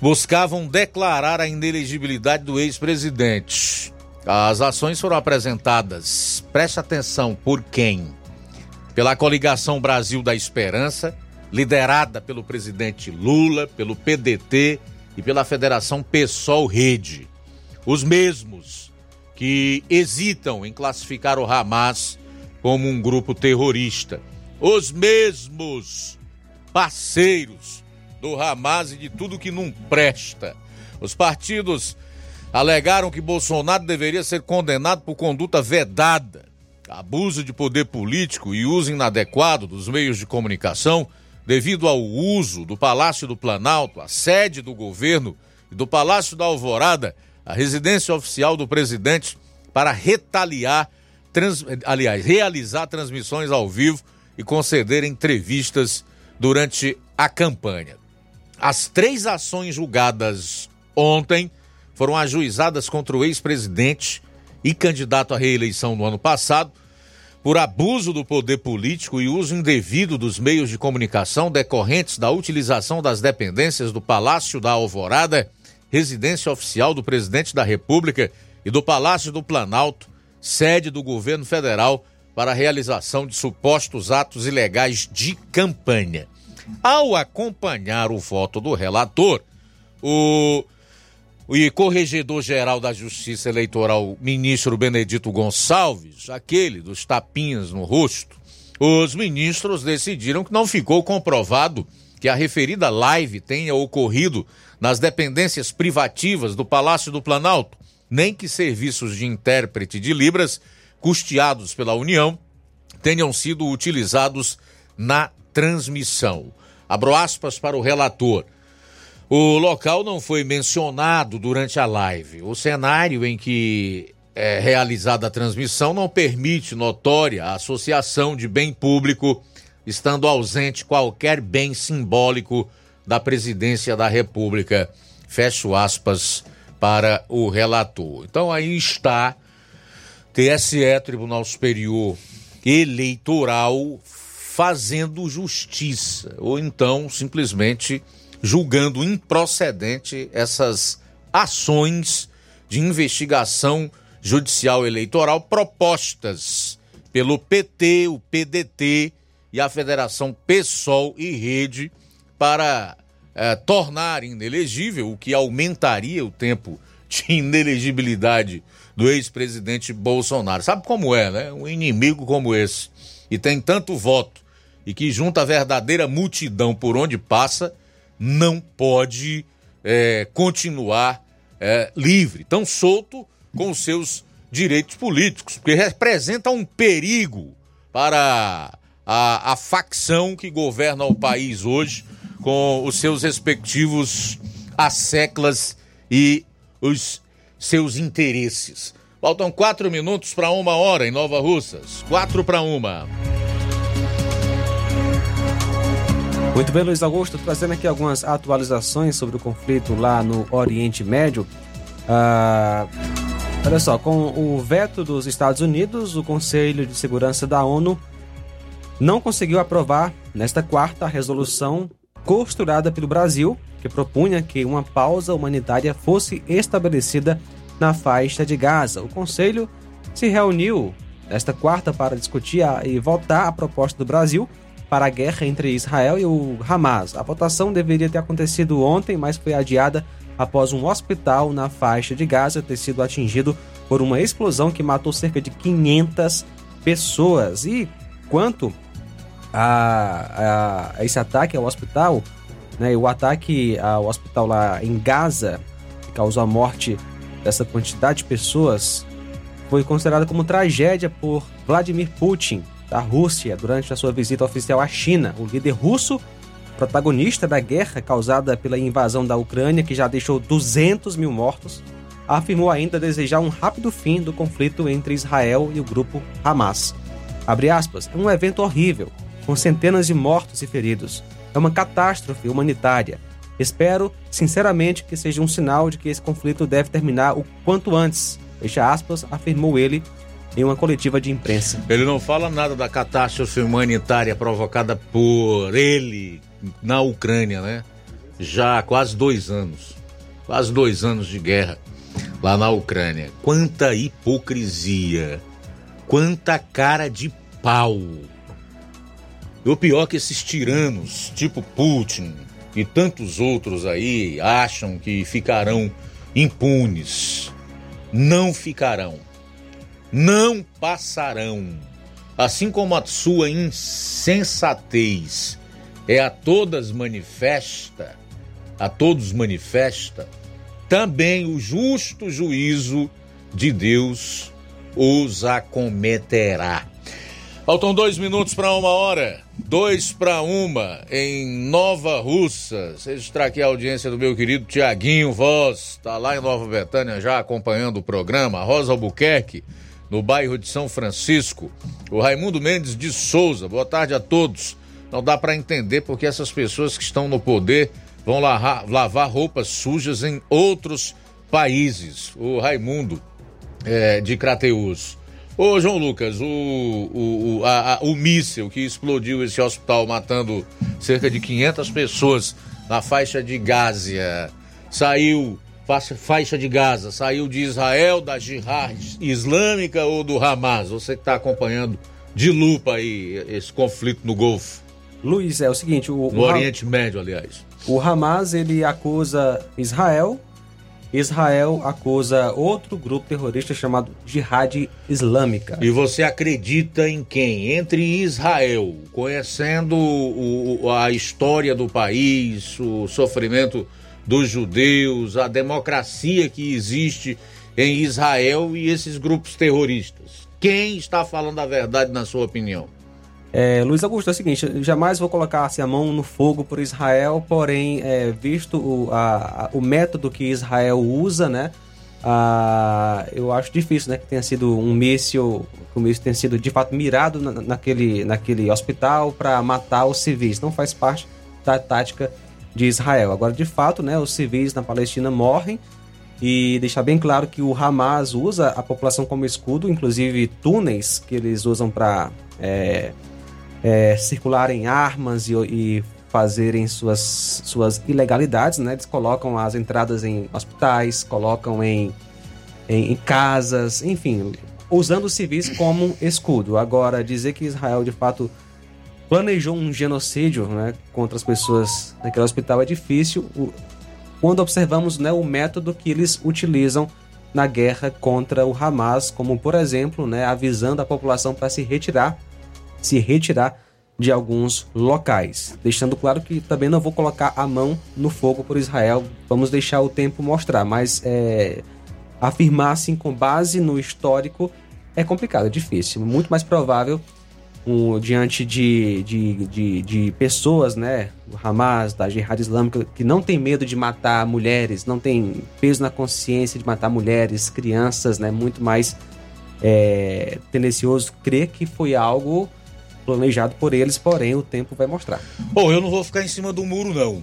buscavam declarar a inelegibilidade do ex-presidente. As ações foram apresentadas, preste atenção, por quem? Pela coligação Brasil da Esperança, liderada pelo presidente Lula, pelo PDT e pela Federação PSOL Rede. Os mesmos que hesitam em classificar o Hamas como um grupo terrorista. Os mesmos parceiros do Hamas e de tudo que não presta. Os partidos alegaram que Bolsonaro deveria ser condenado por conduta vedada, abuso de poder político e uso inadequado dos meios de comunicação devido ao uso do Palácio do Planalto, a sede do governo, e do Palácio da Alvorada, a residência oficial do presidente, para retaliar, trans, aliás, realizar transmissões ao vivo e conceder entrevistas durante a campanha. As três ações julgadas ontem foram ajuizadas contra o ex-presidente e candidato à reeleição no ano passado por abuso do poder político e uso indevido dos meios de comunicação decorrentes da utilização das dependências do Palácio da Alvorada, residência oficial do presidente da República, e do Palácio do Planalto, sede do governo federal, para a realização de supostos atos ilegais de campanha. Ao acompanhar o voto do relator, o e corregedor-geral da Justiça Eleitoral, ministro Benedito Gonçalves, aquele dos tapinhas no rosto, os ministros decidiram que não ficou comprovado que a referida live tenha ocorrido nas dependências privativas do Palácio do Planalto, nem que serviços de intérprete de Libras, custeados pela União, tenham sido utilizados na transmissão. Abro aspas para o relator. O local não foi mencionado durante a live. O cenário em que é realizada a transmissão não permite notória associação de bem público, estando ausente qualquer bem simbólico da presidência da República. Fecho aspas para o relator. Então aí está TSE, Tribunal Superior Eleitoral, fazendo justiça, ou então simplesmente julgando improcedente essas ações de investigação judicial eleitoral propostas pelo PT, o PDT e a Federação PSOL e Rede para eh, tornar inelegível, o que aumentaria o tempo de inelegibilidade do ex-presidente Bolsonaro. Sabe como é, né? Um inimigo como esse, e tem tanto voto, e que junta a verdadeira multidão por onde passa, não pode é, continuar é, livre, tão solto com os seus direitos políticos, porque representa um perigo para a, a facção que governa o país hoje, com os seus respectivos asseclas e os seus interesses. Faltam quatro minutos para uma hora em Nova Russas. Quatro para uma. Muito bem, Luiz Augusto, trazendo aqui algumas atualizações sobre o conflito lá no Oriente Médio. Ah, olha só, com o veto dos Estados Unidos, o Conselho de Segurança da ONU não conseguiu aprovar nesta quarta resolução costurada pelo Brasil, que propunha que uma pausa humanitária fosse estabelecida na faixa de Gaza. O Conselho se reuniu nesta quarta para discutir e votar a proposta do Brasil para a guerra entre Israel e o Hamas. A votação deveria ter acontecido ontem, mas foi adiada após um hospital na faixa de Gaza ter sido atingido por uma explosão que matou cerca de 500 pessoas. E quanto a, a, a esse ataque ao hospital, né, o ataque ao hospital lá em Gaza, que causou a morte dessa quantidade de pessoas, foi considerado como tragédia por Vladimir Putin, da Rússia durante a sua visita oficial à China. O líder russo, protagonista da guerra causada pela invasão da Ucrânia, que já deixou 200 mil mortos, afirmou ainda desejar um rápido fim do conflito entre Israel e o grupo Hamas. Abre aspas, um evento horrível, com centenas de mortos e feridos. É uma catástrofe humanitária. Espero, sinceramente, que seja um sinal de que esse conflito deve terminar o quanto antes. Fecha aspas, afirmou ele em uma coletiva de imprensa. Ele não fala nada da catástrofe humanitária provocada por ele na Ucrânia, né? Já há quase dois anos. Quase dois anos de guerra lá na Ucrânia. Quanta hipocrisia. Quanta cara de pau. E o pior é que esses tiranos, tipo Putin e tantos outros aí, acham que ficarão impunes. Não ficarão não passarão. Assim como a sua insensatez é a todas manifesta, a todos manifesta, também o justo juízo de Deus os acometerá. Faltam dois minutos para uma hora. Dois para uma em Nova Russa. Registrar aqui a audiência do meu querido Tiaguinho Voz. Está lá em Nova Betânia já acompanhando o programa. Rosa Albuquerque no bairro de São Francisco. O Raimundo Mendes de Souza, boa tarde a todos. Não dá para entender porque essas pessoas que estão no poder vão lavar, lavar roupas sujas em outros países. O Raimundo é, de Crateus. Ô, João Lucas, o, o, o, a, a, o míssil que explodiu esse hospital, matando cerca de 500 pessoas na faixa de Gásia, saiu, faixa, faixa de Gaza, saiu de Israel, da Jihad Islâmica ou do Hamas? Você que está acompanhando de lupa aí esse conflito no Golfo. Luiz, é o seguinte... O, no Oriente Médio, aliás. O Hamas, ele acusa Israel Israel acusa outro grupo terrorista chamado Jihad Islâmica. E você acredita em quem? Entre Israel, conhecendo o, a história do país, o sofrimento dos judeus, a democracia que existe em Israel e esses grupos terroristas. Quem está falando a verdade, na sua opinião? É, Luiz Augusto, é o seguinte, jamais vou colocar assim, a mão no fogo por Israel, porém, é, visto o, a, a, o método que Israel usa, né, eu acho difícil né, que tenha sido um míssil, que o míssil tenha sido de fato mirado na, naquele, naquele hospital para matar os civis. Não faz parte da tática de Israel. Agora, de fato, né, os civis na Palestina morrem e deixar bem claro que o Hamas usa a população como escudo, inclusive túneis que eles usam para é, é, circularem armas e, e fazerem suas, suas ilegalidades, né? Eles colocam as entradas em hospitais, colocam em, em, em casas, enfim, usando os civis como escudo. Agora, dizer que Israel de fato planejou um genocídio né, contra as pessoas naquele hospital é difícil quando observamos né, o método que eles utilizam na guerra contra o Hamas, como por exemplo, né, avisando a população para se retirar se retirar de alguns locais. Deixando claro que também não vou colocar a mão no fogo por Israel, vamos deixar o tempo mostrar, mas é, afirmar assim com base no histórico é complicado, é difícil. Muito mais provável um, diante de, de, de, de, pessoas, né, do Hamas, da Jihad Islâmica, que não tem medo de matar mulheres, não tem peso na consciência de matar mulheres, crianças, né, muito mais é, tendencioso crer que foi algo planejado por eles, porém o tempo vai mostrar. Bom, eu não vou ficar em cima do muro, não.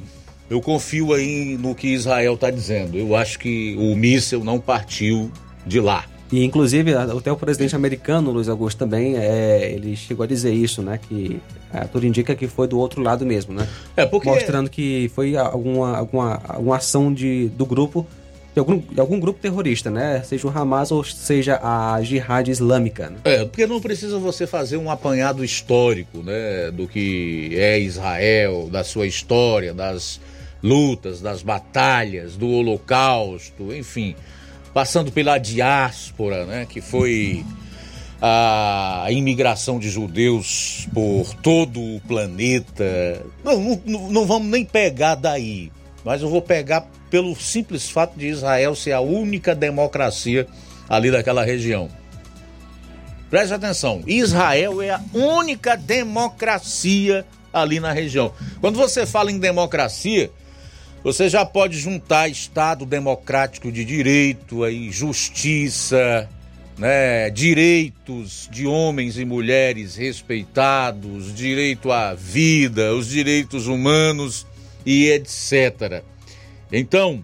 Eu confio aí no que Israel está dizendo. Eu acho que o míssel não partiu de lá. E inclusive até o presidente americano, Luiz Augusto, também é, ele chegou a dizer isso, né? Que é, tudo indica que foi do outro lado mesmo, né? É porque mostrando que foi alguma, alguma, alguma ação de, do grupo de algum, de algum grupo terrorista, né? Seja o Hamas ou seja a Jihad Islâmica. Né? É, porque não precisa você fazer um apanhado histórico, né? Do que é Israel, da sua história, das lutas, das batalhas, do Holocausto, enfim, passando pela diáspora, né? Que foi a imigração de judeus por todo o planeta. Não, não, não vamos nem pegar daí, mas eu vou pegar pelo simples fato de Israel ser a única democracia ali daquela região. Preste atenção, Israel é a única democracia ali na região. Quando você fala em democracia, você já pode juntar Estado democrático de direito, aí justiça, né, direitos de homens e mulheres respeitados, direito à vida, os direitos humanos e etc. Então,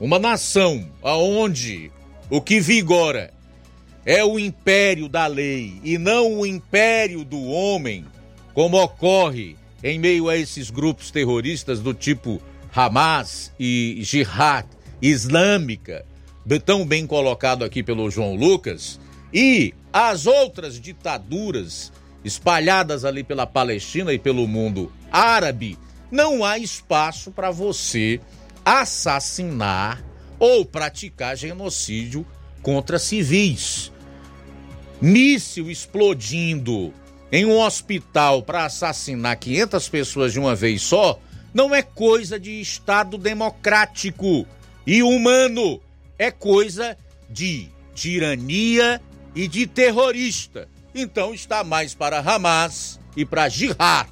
uma nação aonde o que vigora é o império da lei e não o império do homem, como ocorre em meio a esses grupos terroristas do tipo Hamas e Jihad Islâmica, tão bem colocado aqui pelo João Lucas, e as outras ditaduras espalhadas ali pela Palestina e pelo mundo árabe, não há espaço para você assassinar ou praticar genocídio contra civis. Míssil explodindo em um hospital para assassinar 500 pessoas de uma vez só não é coisa de Estado democrático e humano, é coisa de tirania e de terrorista. Então está mais para Hamas e para Jihad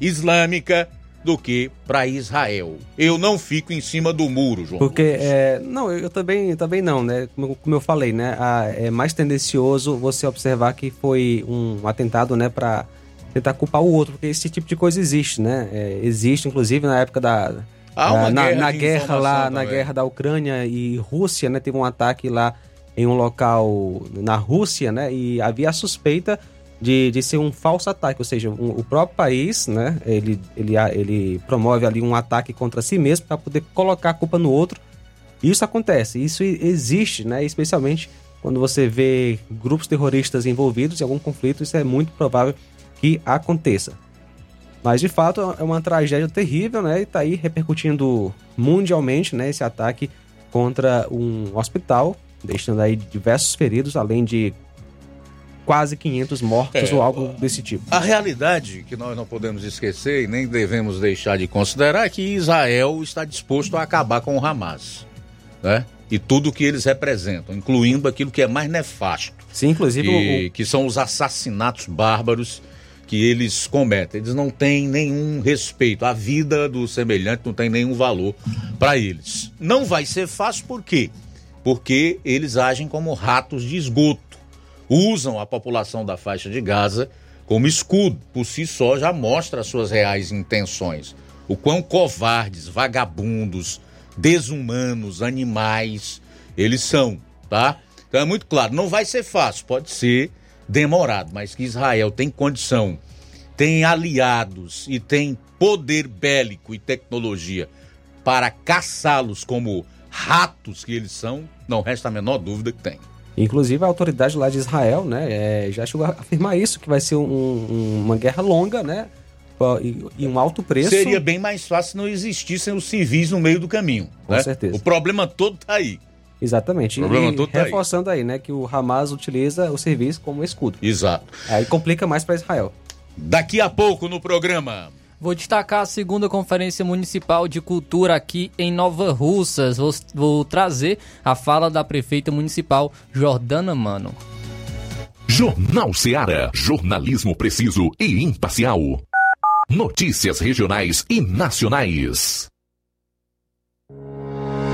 Islâmica do que para Israel. Eu não fico em cima do muro, João. Porque, é, não, eu também, também não, né? Como, como eu falei, né? A, é mais tendencioso você observar que foi um atentado, né, para tentar culpar o outro, porque esse tipo de coisa existe, né? É, existe, inclusive, na época da, Há uma na, guerra na guerra lá, na também. guerra da Ucrânia e Rússia, né? Teve um ataque lá em um local na Rússia, né? E havia a suspeita de, de ser um falso ataque, ou seja, um- o próprio país, né? Ele, ele, ele promove ali um ataque contra si mesmo para poder colocar a culpa no outro. Isso acontece, isso existe, né? Especialmente quando você vê grupos terroristas envolvidos em algum conflito, isso é muito provável que aconteça. Mas de fato é uma tragédia terrível, né? E tá aí repercutindo mundialmente, né? Esse ataque contra um hospital, deixando aí diversos feridos, além de quase 500 mortos É, ou algo desse tipo. A realidade que nós não podemos esquecer e nem devemos deixar de considerar é que Israel está disposto a acabar com o Hamas, né? E tudo o que eles representam, incluindo aquilo que é mais nefasto. Sim, inclusive que, o- que são os assassinatos bárbaros que eles cometem. Eles não têm nenhum respeito. A vida do semelhante não tem nenhum valor para eles. Não vai ser fácil por quê? Porque eles agem como ratos de esgoto. Usam a população da faixa de Gaza como escudo. Por si só já mostra as suas reais intenções. O quão covardes, vagabundos, desumanos, animais eles são, tá? Então é muito claro, não vai ser fácil, pode ser demorado, mas que Israel tem condição, tem aliados e tem poder bélico e tecnologia para caçá-los como ratos que eles são, não resta a menor dúvida que tem. Inclusive a autoridade lá de Israel, né, é, já chegou a afirmar isso, que vai ser um- um- uma guerra longa, né, e, e um alto preço. Seria bem mais fácil se não existissem os civis no meio do caminho. Com né? certeza. O problema todo tá aí. Exatamente. O problema e todo tá aí. reforçando aí. né, que o Hamas utiliza o serviço como escudo. Exato. Aí complica mais para Israel. Daqui a pouco no programa. Vou destacar a segunda Conferência Municipal de Cultura aqui em Nova Russas. Vou, vou trazer a fala da prefeita municipal Jordana Mano. Jornal Seara. Jornalismo preciso e imparcial. Notícias regionais e nacionais.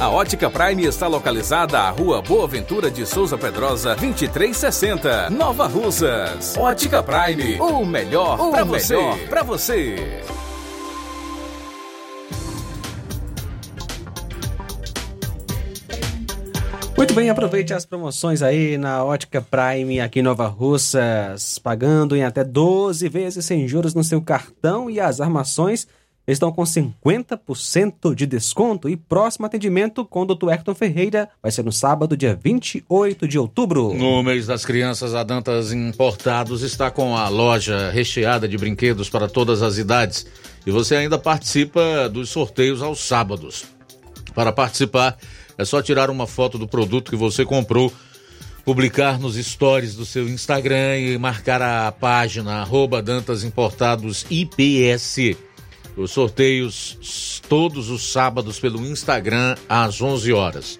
A Ótica Prime está localizada à Rua Boa Ventura de Souza Pedrosa, 2360, Nova Russas. Ótica Prime, o melhor para você. Pra você. Muito bem, aproveite as promoções aí na Ótica Prime aqui em Nova Russas, pagando em até 12 vezes sem juros no seu cartão e as armações estão com 50% de desconto e próximo atendimento com o Dr. Hector Ferreira vai ser no sábado, dia 28 de outubro. No mês das crianças, a Dantas Importados está com a loja recheada de brinquedos para todas as idades e você ainda participa dos sorteios aos sábados. Para participar, é só tirar uma foto do produto que você comprou, publicar nos stories do seu Instagram e marcar a página arroba Dantas Importados IPS. Os sorteios todos os sábados pelo Instagram às 11 horas.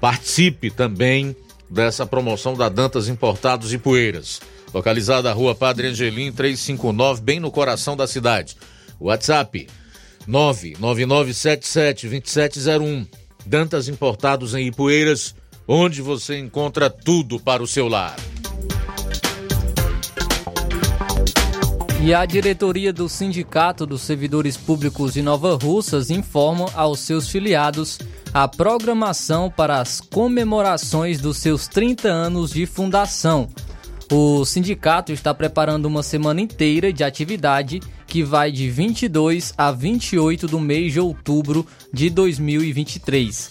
Participe também dessa promoção da Dantas Importados e Poeiras, localizada na Rua Padre Angelim 359, bem no coração da cidade. WhatsApp 999772701. Dantas Importados em Ipueiras, onde você encontra tudo para o seu lar. E a diretoria do Sindicato dos Servidores Públicos de Nova Russas informa aos seus filiados a programação para as comemorações dos seus 30 anos de fundação. O sindicato está preparando uma semana inteira de atividade que vai de 22 a 28 do mês de outubro de 2023.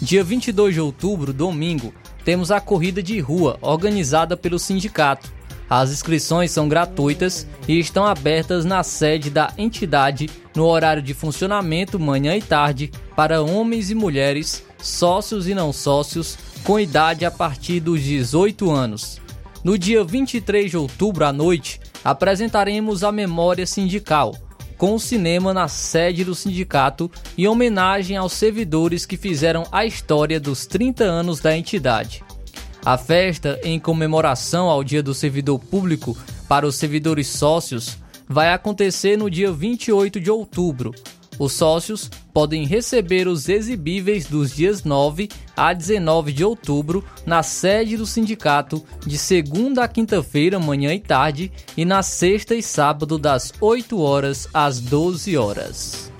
Dia 22 de outubro, domingo, temos a corrida de rua organizada pelo sindicato. As inscrições são gratuitas e estão abertas na sede da entidade no horário de funcionamento manhã e tarde para homens e mulheres, sócios e não sócios, com idade a partir dos 18 anos. No dia 23 de outubro à noite, apresentaremos a memória sindical, com o cinema na sede do sindicato em homenagem aos servidores que fizeram a história dos 30 anos da entidade. A festa, em comemoração ao Dia do Servidor Público para os servidores sócios, vai acontecer no dia 28 de outubro. Os sócios podem receber os exibíveis dos dias 9 a 19 de outubro na sede do sindicato, de segunda a quinta-feira, manhã e tarde, e na sexta e sábado, das 8 horas às 12 horas.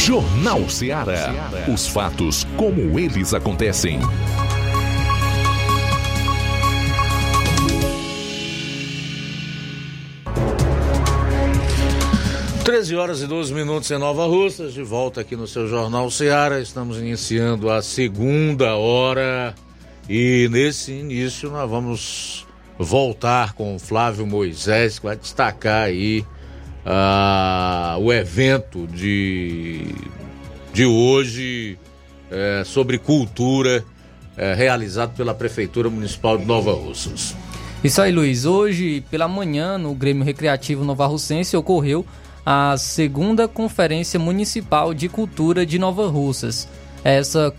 Jornal Ceará. Os fatos como eles acontecem. Treze horas e 12 minutos em Nova Russas, de volta aqui no seu Jornal Ceará. Estamos iniciando a segunda hora e nesse início nós vamos voltar com o Flávio Moisés, que vai destacar aí ah, o evento de, de hoje é, sobre cultura é, realizado pela Prefeitura Municipal de Nova Russas. Isso aí, Luiz. Hoje, pela manhã, no Grêmio Recreativo Nova Russense, ocorreu a segunda Conferência Municipal de Cultura de Nova Russas. Essa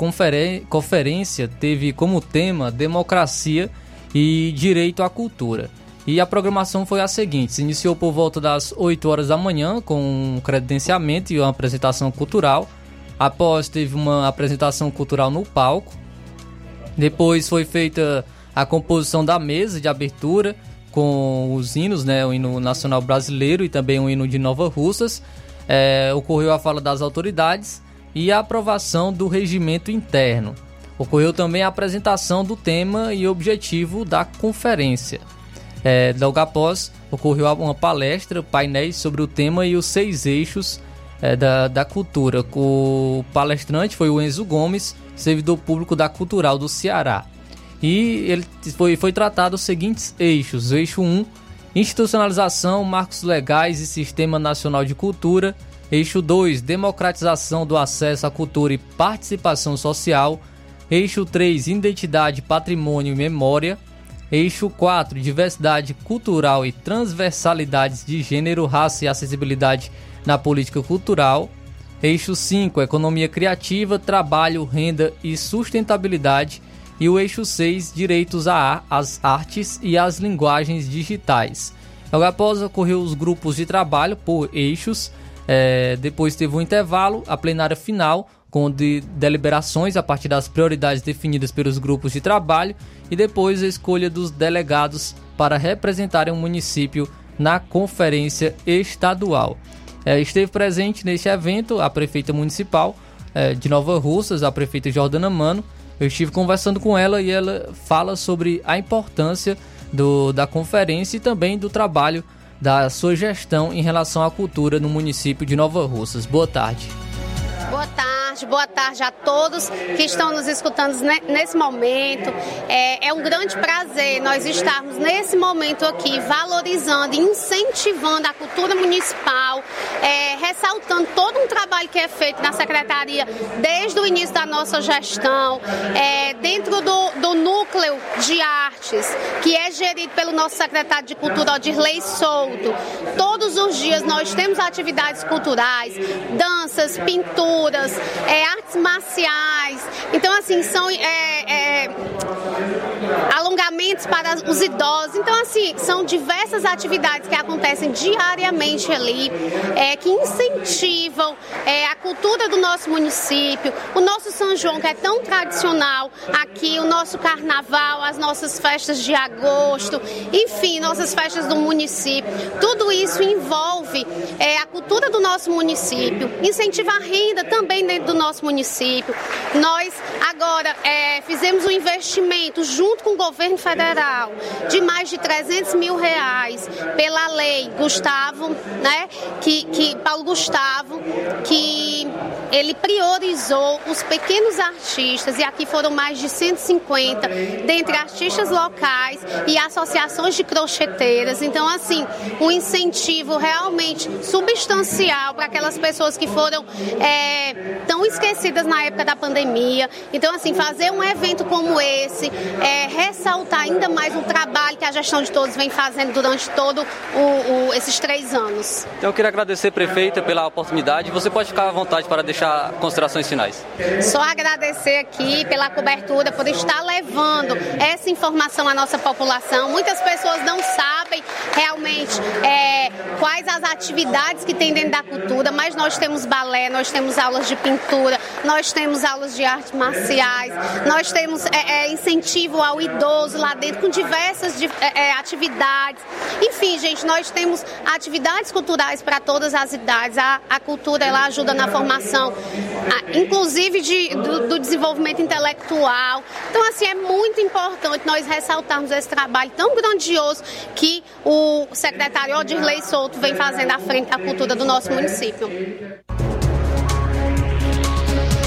conferência teve como tema democracia e direito à cultura. E a programação foi a seguinte: se iniciou por volta das 8 horas da manhã com um credenciamento e uma apresentação cultural. Após teve uma apresentação cultural no palco. Depois foi feita a composição da mesa de abertura com os hinos, né, o hino nacional brasileiro e também o hino de Nova Russas. É, ocorreu a fala das autoridades e a aprovação do regimento interno. Ocorreu também a apresentação do tema e objetivo da conferência. É, logo após, ocorreu uma palestra, painéis sobre o tema e os seis eixos é, da, da cultura. O palestrante foi o Enzo Gomes, servidor público da Cultural do Ceará. E ele foi, foi tratado os seguintes eixos: eixo 1, institucionalização, marcos legais e sistema nacional de cultura. Eixo 2, democratização do acesso à cultura e participação social. Eixo 3, identidade, patrimônio e memória. Eixo 4, diversidade cultural e transversalidades de gênero, raça e acessibilidade na política cultural. Eixo 5, economia criativa, trabalho, renda e sustentabilidade. E o eixo 6, direitos às artes e às linguagens digitais. Logo após ocorreu os grupos de trabalho por eixos. É, depois teve um intervalo, a plenária final, com de deliberações a partir das prioridades definidas pelos grupos de trabalho e depois a escolha dos delegados para representarem o município na conferência estadual. É, esteve presente neste evento a prefeita municipal é, de Nova Russas, a prefeita Jordana Mano. Eu estive conversando com ela e ela fala sobre a importância do, da conferência e também do trabalho da sua gestão em relação à cultura no município de Nova Russas. Boa tarde. Boa tarde tarde, boa tarde a todos que estão nos escutando nesse momento. É, é um grande prazer nós estarmos nesse momento aqui valorizando e incentivando a cultura municipal, é, ressaltando todo um trabalho que é feito na Secretaria desde o início da nossa gestão, é, dentro do, do núcleo de artes, que é gerido pelo nosso secretário de Cultura, Odirley Souto. Todos os dias nós temos atividades culturais, danças, pinturas, é, artes marciais. Então, assim, são é, é, alongamentos para os idosos. Então, assim, são diversas atividades que acontecem diariamente ali, é, que incentivam é, a cultura do nosso município, o nosso São João, que é tão tradicional aqui, o nosso carnaval, as nossas festas de agosto, enfim, nossas festas do município. Tudo isso envolve é, a cultura do nosso município, incentiva a renda também dentro do nosso município. Nós agora é, fizemos um investimento junto com o governo federal de mais de 300 mil reais pela lei Gustavo, né? Que, que Paulo Gustavo, que ele priorizou os pequenos artistas e aqui foram mais de 150 dentre artistas locais e associações de crocheteiras. Então, assim, um incentivo realmente substancial para aquelas pessoas que foram é, tão esquecidas na época da pandemia. Então, assim, fazer um evento como esse, é, ressaltar ainda mais o trabalho que a gestão de todos vem fazendo durante todo o, o, esses três anos. Então, eu queria agradecer, prefeita, pela oportunidade. Você pode ficar à vontade para deixar considerações finais. Só agradecer aqui pela cobertura, por estar levando essa informação à nossa população. Muitas pessoas não sabem realmente é, quais as atividades que tem dentro da cultura, mas nós temos balé, nós temos aulas de pintura, nós temos aulas de artes marciais, nós temos é, é, incentivo ao idoso lá dentro com diversas é, é, atividades. Enfim, gente, nós temos atividades culturais para todas as idades. A, a cultura ela ajuda na formação, a, inclusive de, do, do desenvolvimento intelectual. Então, assim, é muito importante nós ressaltarmos esse trabalho tão grandioso que o secretário Odirley Souto vem fazendo à frente da cultura do nosso município.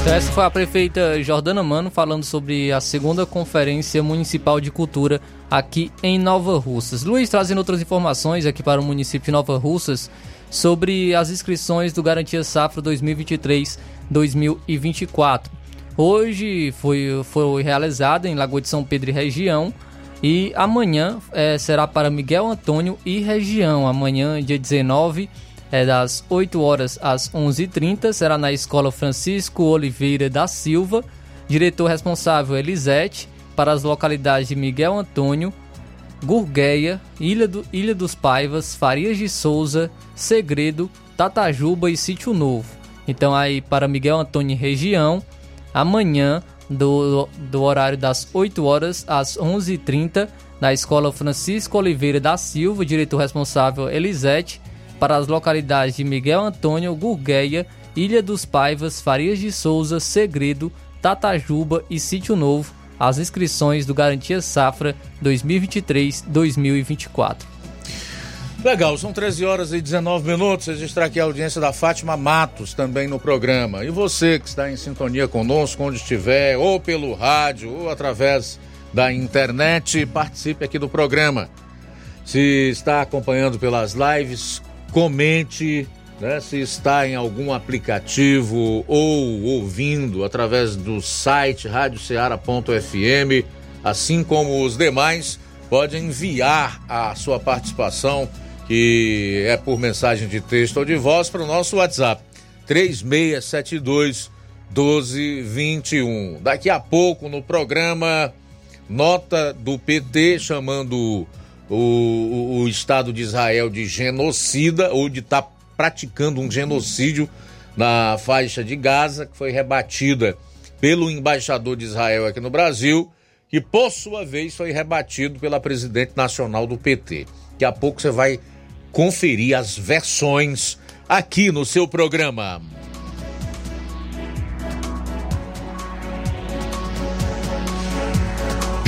Então, essa foi a prefeita Jordana Mano falando sobre a segunda Conferência Municipal de Cultura aqui em Nova Russas. Luiz trazendo outras informações aqui para o município de Nova Russas sobre as inscrições do Garantia Safra 2023-2024. Hoje foi, foi realizada em Lagoa de São Pedro e região e amanhã é, será para Miguel Antônio e região. Amanhã, dia 19, é das 8 horas às 11h30, será na Escola Francisco Oliveira da Silva. Diretor responsável Elisete, para as localidades de Miguel Antônio Gurgueia, Ilha, do, Ilha dos Paivas, Farias de Souza, Segredo, Tatajuba e Sítio Novo. Então aí para Miguel Antônio região, amanhã do, do horário das 8 horas às 11h30 na Escola Francisco Oliveira da Silva, diretor responsável Elisete, para as localidades de Miguel Antônio, Gurgueia, Ilha dos Paivas, Farias de Souza, Segredo, Tatajuba e Sítio Novo, as inscrições do Garantia Safra 2023-2024. Legal, são 13 horas e 19 minutos. Registrar aqui a audiência da Fátima Matos também no programa. E você que está em sintonia conosco, onde estiver, ou pelo rádio, ou através da internet, participe aqui do programa. Se está acompanhando pelas lives, comente, né? Se está em algum aplicativo ou ouvindo através do site radioceara.fm, assim como os demais, pode enviar a sua participação, que é por mensagem de texto ou de voz, para o nosso WhatsApp 3672 1221. Daqui a pouco no programa nota do PT chamando o, o, Estado de Israel de genocida ou de estar tá praticando um genocídio na faixa de Gaza, que foi rebatida pelo embaixador de Israel aqui no Brasil, que por sua vez foi rebatido pela presidente nacional do PT. Daqui a pouco você vai conferir as versões aqui no seu programa.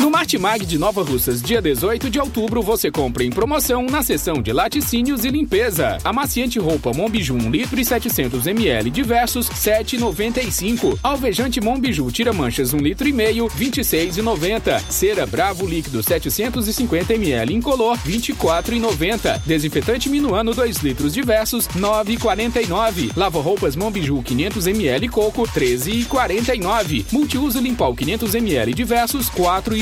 No Martimag de Nova Russas, dia 18 de outubro, você compra em promoção na seção de laticínios e limpeza. Amaciante roupa Monbiju 1 litro e 700 ml diversos, 7,95. Alvejante Monbiju tira manchas 1 litro e meio, 26,90. Cera Bravo líquido 750 ml incolor, 24,90. Desinfetante Minuano 2 litros diversos, 9,49. Lava roupas Monbiju 500 ml coco, 13,49. Multiuso Limpal 500 ml diversos,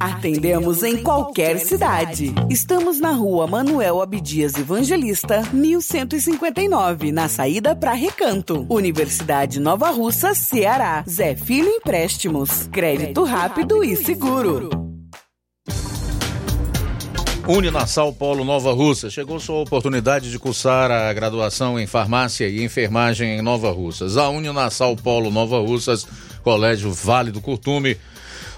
Atendemos em qualquer cidade. Estamos na rua Manuel Abdias Evangelista, 1159, na saída para Recanto. Universidade Nova Russa, Ceará. Zé Filho Empréstimos. Crédito rápido e seguro. Uninasal Polo Nova Russa. Chegou sua oportunidade de cursar a graduação em farmácia e enfermagem em Nova Russas. A Uninasal Polo Nova Russas, Colégio Vale do Curtume,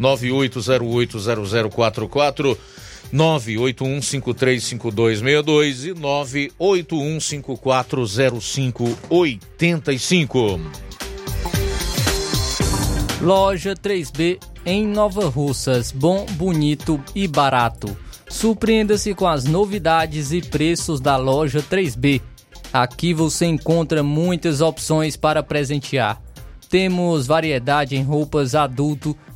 981080044, 981535262 e 981540585. Loja 3B em Nova Russas, bom, bonito e barato. Surpreenda-se com as novidades e preços da loja 3B. Aqui você encontra muitas opções para presentear. Temos variedade em roupas adulto,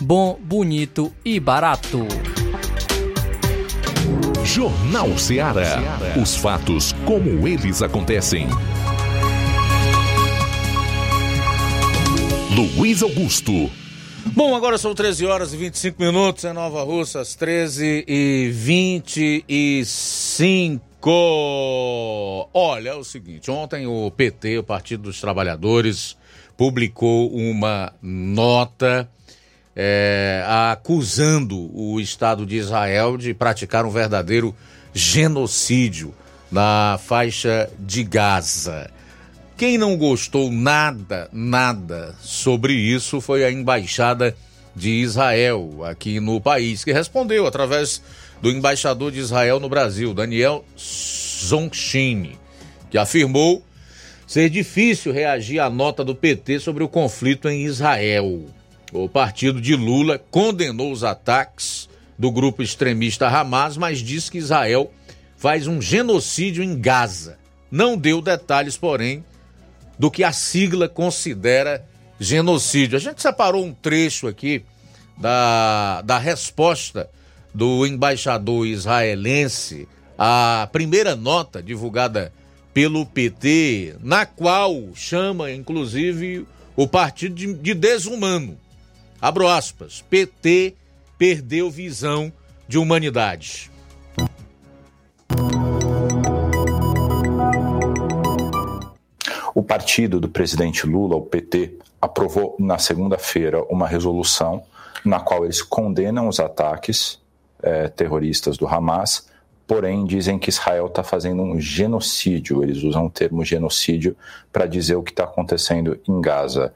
Bom, bonito e barato. Jornal Ceará. Os fatos como eles acontecem. Luiz Augusto. Bom, agora são 13 horas e 25 minutos em Nova Russas, 13 e 25. Olha, é o seguinte: ontem o PT, o Partido dos Trabalhadores, publicou uma nota é, acusando o Estado de Israel de praticar um verdadeiro genocídio na faixa de Gaza. Quem não gostou nada, nada sobre isso foi a embaixada de Israel aqui no país, que respondeu através do embaixador de Israel no Brasil, Daniel Zonchini, que afirmou ser difícil reagir à nota do PT sobre o conflito em Israel. O partido de Lula condenou os ataques do grupo extremista Hamas, mas disse que Israel faz um genocídio em Gaza. Não deu detalhes, porém, do que a sigla considera genocídio. A gente separou um trecho aqui da, da resposta do embaixador israelense à primeira nota divulgada pelo PT, na qual chama, inclusive, o partido de, de desumano. Abro aspas. PT perdeu visão de humanidade. O partido do presidente Lula, o PT, aprovou na segunda-feira uma resolução na qual eles condenam os ataques eh, terroristas do Hamas, porém dizem que Israel está fazendo um genocídio. Eles usam o termo genocídio para dizer o que está acontecendo em Gaza.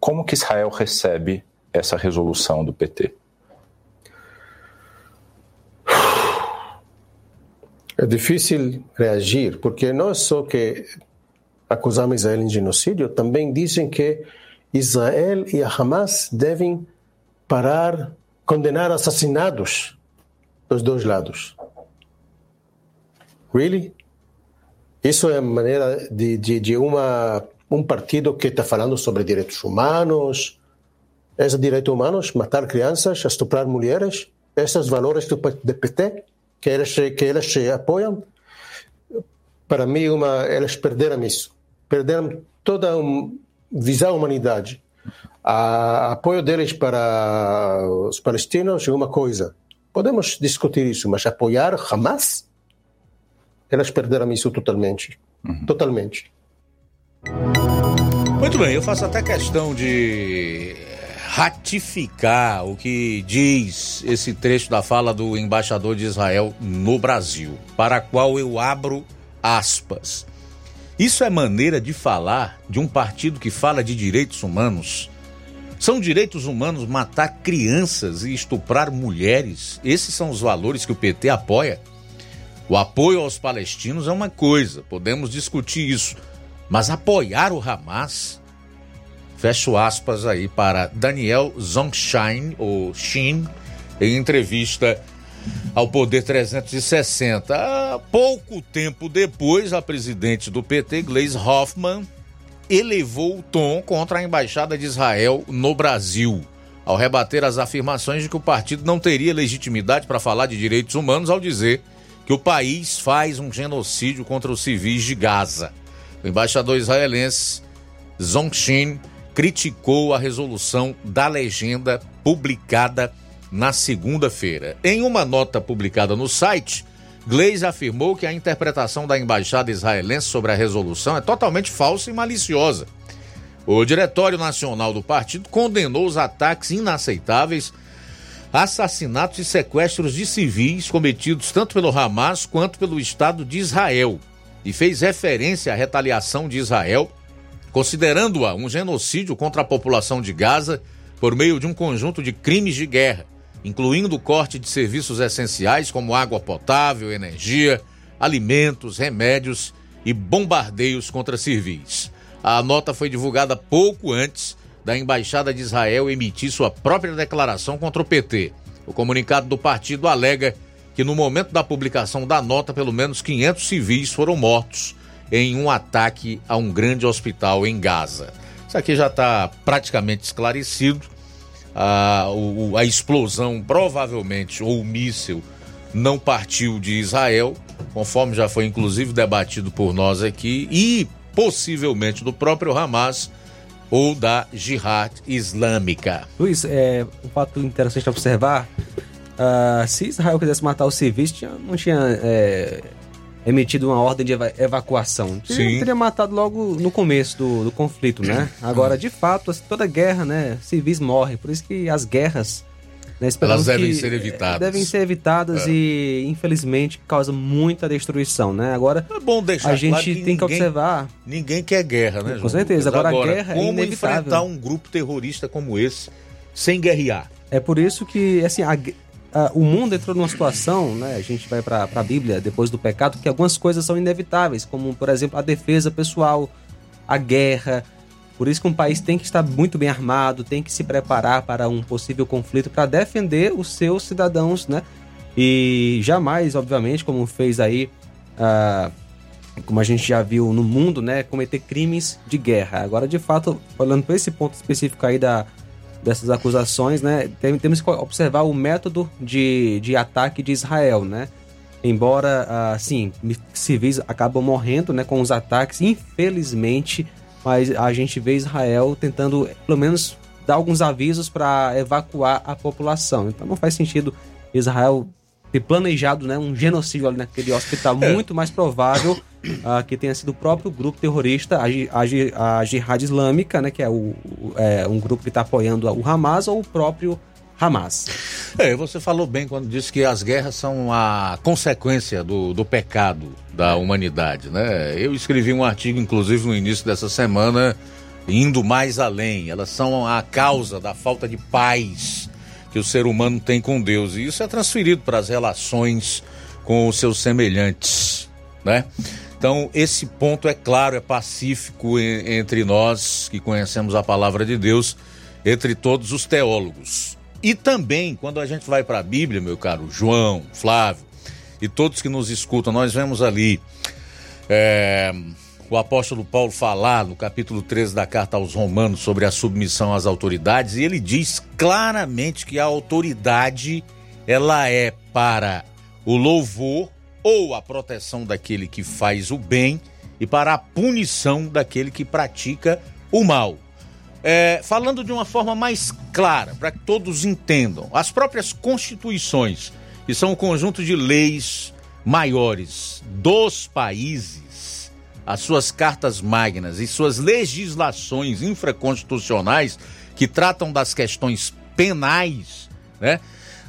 Como que Israel recebe essa resolução do PT? É difícil reagir, porque não é só que acusamos Israel em genocídio, também dizem que Israel e a Hamas devem parar, condenar assassinados dos dois lados. Really? Isso é maneira de, de, de uma, um partido que está falando sobre direitos humanos. É direitos humanos matar crianças, estuprar mulheres? esses valores do, do PT que eles que eles apoiam, para mim uma eles perderam isso, perderam toda a visão da humanidade. A apoio deles para os palestinos é uma coisa. Podemos discutir isso, mas apoiar Hamas, elas perderam isso totalmente, uhum. totalmente. Muito bem, eu faço até questão de ratificar o que diz esse trecho da fala do embaixador de Israel no Brasil, para a qual eu abro aspas. Isso é maneira de falar de um partido que fala de direitos humanos? São direitos humanos matar crianças e estuprar mulheres? Esses são os valores que o PT apoia? O apoio aos palestinos é uma coisa, podemos discutir isso, mas apoiar o Hamas? Fecho aspas aí para Daniel Zongshin, ou Shin, em entrevista ao Poder 360. Pouco tempo depois, a presidente do PT, Gleisi Hoffmann, elevou o tom contra a embaixada de Israel no Brasil, ao rebater as afirmações de que o partido não teria legitimidade para falar de direitos humanos ao dizer que o país faz um genocídio contra os civis de Gaza. O embaixador israelense Zongshin criticou a resolução da legenda publicada na segunda-feira. Em uma nota publicada no site, Gleisi afirmou que a interpretação da embaixada israelense sobre a resolução é totalmente falsa e maliciosa. O Diretório Nacional do partido condenou os ataques inaceitáveis, assassinatos e sequestros de civis cometidos tanto pelo Hamas quanto pelo Estado de Israel e fez referência à retaliação de Israel considerando-a um genocídio contra a população de Gaza por meio de um conjunto de crimes de guerra, incluindo o corte de serviços essenciais como água potável, energia, alimentos, remédios e bombardeios contra civis. A nota foi divulgada pouco antes da Embaixada de Israel emitir sua própria declaração contra o PT. O comunicado do partido alega que no momento da publicação da nota, pelo menos 500 civis foram mortos em um ataque a um grande hospital em Gaza. Isso aqui já está praticamente esclarecido. A, o, a explosão, provavelmente, ou o míssil, não partiu de Israel, conforme já foi inclusive debatido por nós aqui, e possivelmente do próprio Hamas ou da Jihad Islâmica. Luiz, é um fato interessante observar. Uh, se Israel quisesse matar os civis, tinha, não tinha é, emitido uma ordem de evacuação. Sim. Teria matado logo no começo do, do conflito, né? Agora, de fato, assim, toda guerra, né? Civis morrem. Por isso que as guerras. Né, Elas devem ser evitadas. Devem ser evitadas é. e, infelizmente, causa muita destruição, né? Agora, é bom deixar a gente claro que tem ninguém, que observar. Ninguém quer guerra, né, Com certeza. Agora, Agora, a guerra como é inevitável. enfrentar um grupo terrorista como esse sem guerrear? É por isso que, assim, a, Uh, o mundo entrou numa situação, né? A gente vai para a Bíblia depois do pecado, que algumas coisas são inevitáveis, como por exemplo a defesa pessoal, a guerra. Por isso que um país tem que estar muito bem armado, tem que se preparar para um possível conflito para defender os seus cidadãos, né? E jamais, obviamente, como fez aí, uh, como a gente já viu no mundo, né? Cometer crimes de guerra. Agora, de fato, falando para esse ponto específico aí da dessas acusações, né? Temos que observar o método de, de ataque de Israel, né? Embora, assim, civis acabam morrendo, né, com os ataques, infelizmente, mas a gente vê Israel tentando, pelo menos, dar alguns avisos para evacuar a população. Então não faz sentido Israel ter planejado né, um genocídio ali naquele hospital, é. muito mais provável uh, que tenha sido o próprio grupo terrorista, a, a, a Jihad Islâmica, né, que é, o, é um grupo que está apoiando o Hamas, ou o próprio Hamas. É, você falou bem quando disse que as guerras são a consequência do, do pecado da humanidade, né? Eu escrevi um artigo, inclusive, no início dessa semana, indo mais além. Elas são a causa da falta de paz que o ser humano tem com Deus. E isso é transferido para as relações com os seus semelhantes, né? Então, esse ponto é claro, é pacífico entre nós que conhecemos a palavra de Deus, entre todos os teólogos. E também, quando a gente vai para a Bíblia, meu caro João, Flávio e todos que nos escutam, nós vemos ali é, o apóstolo Paulo falar no capítulo 13 da carta aos Romanos sobre a submissão às autoridades, e ele diz claramente que a autoridade ela é para o louvor ou a proteção daquele que faz o bem e para a punição daquele que pratica o mal. É, falando de uma forma mais clara, para que todos entendam, as próprias constituições, que são um conjunto de leis maiores dos países, as suas cartas magnas e suas legislações infraconstitucionais que tratam das questões penais, né?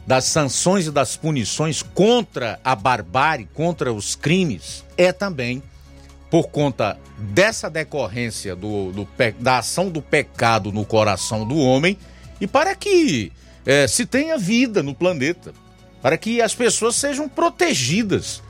das sanções e das punições contra a barbárie, contra os crimes, é também por conta dessa decorrência do, do da ação do pecado no coração do homem e para que é, se tenha vida no planeta, para que as pessoas sejam protegidas,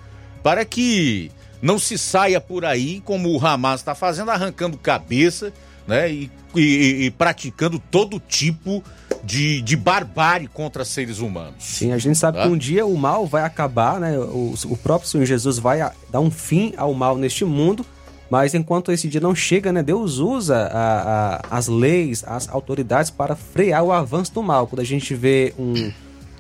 para que não se saia por aí como o Hamas está fazendo, arrancando cabeça né, e, e, e praticando todo tipo de, de barbárie contra seres humanos. Sim, a gente sabe Tá? que um dia o mal vai acabar, né? O, o próprio Senhor Jesus vai dar um fim ao mal neste mundo, mas enquanto esse dia não chega, né? Deus usa a- a- as leis, as autoridades para frear o avanço do mal. Quando a gente vê um,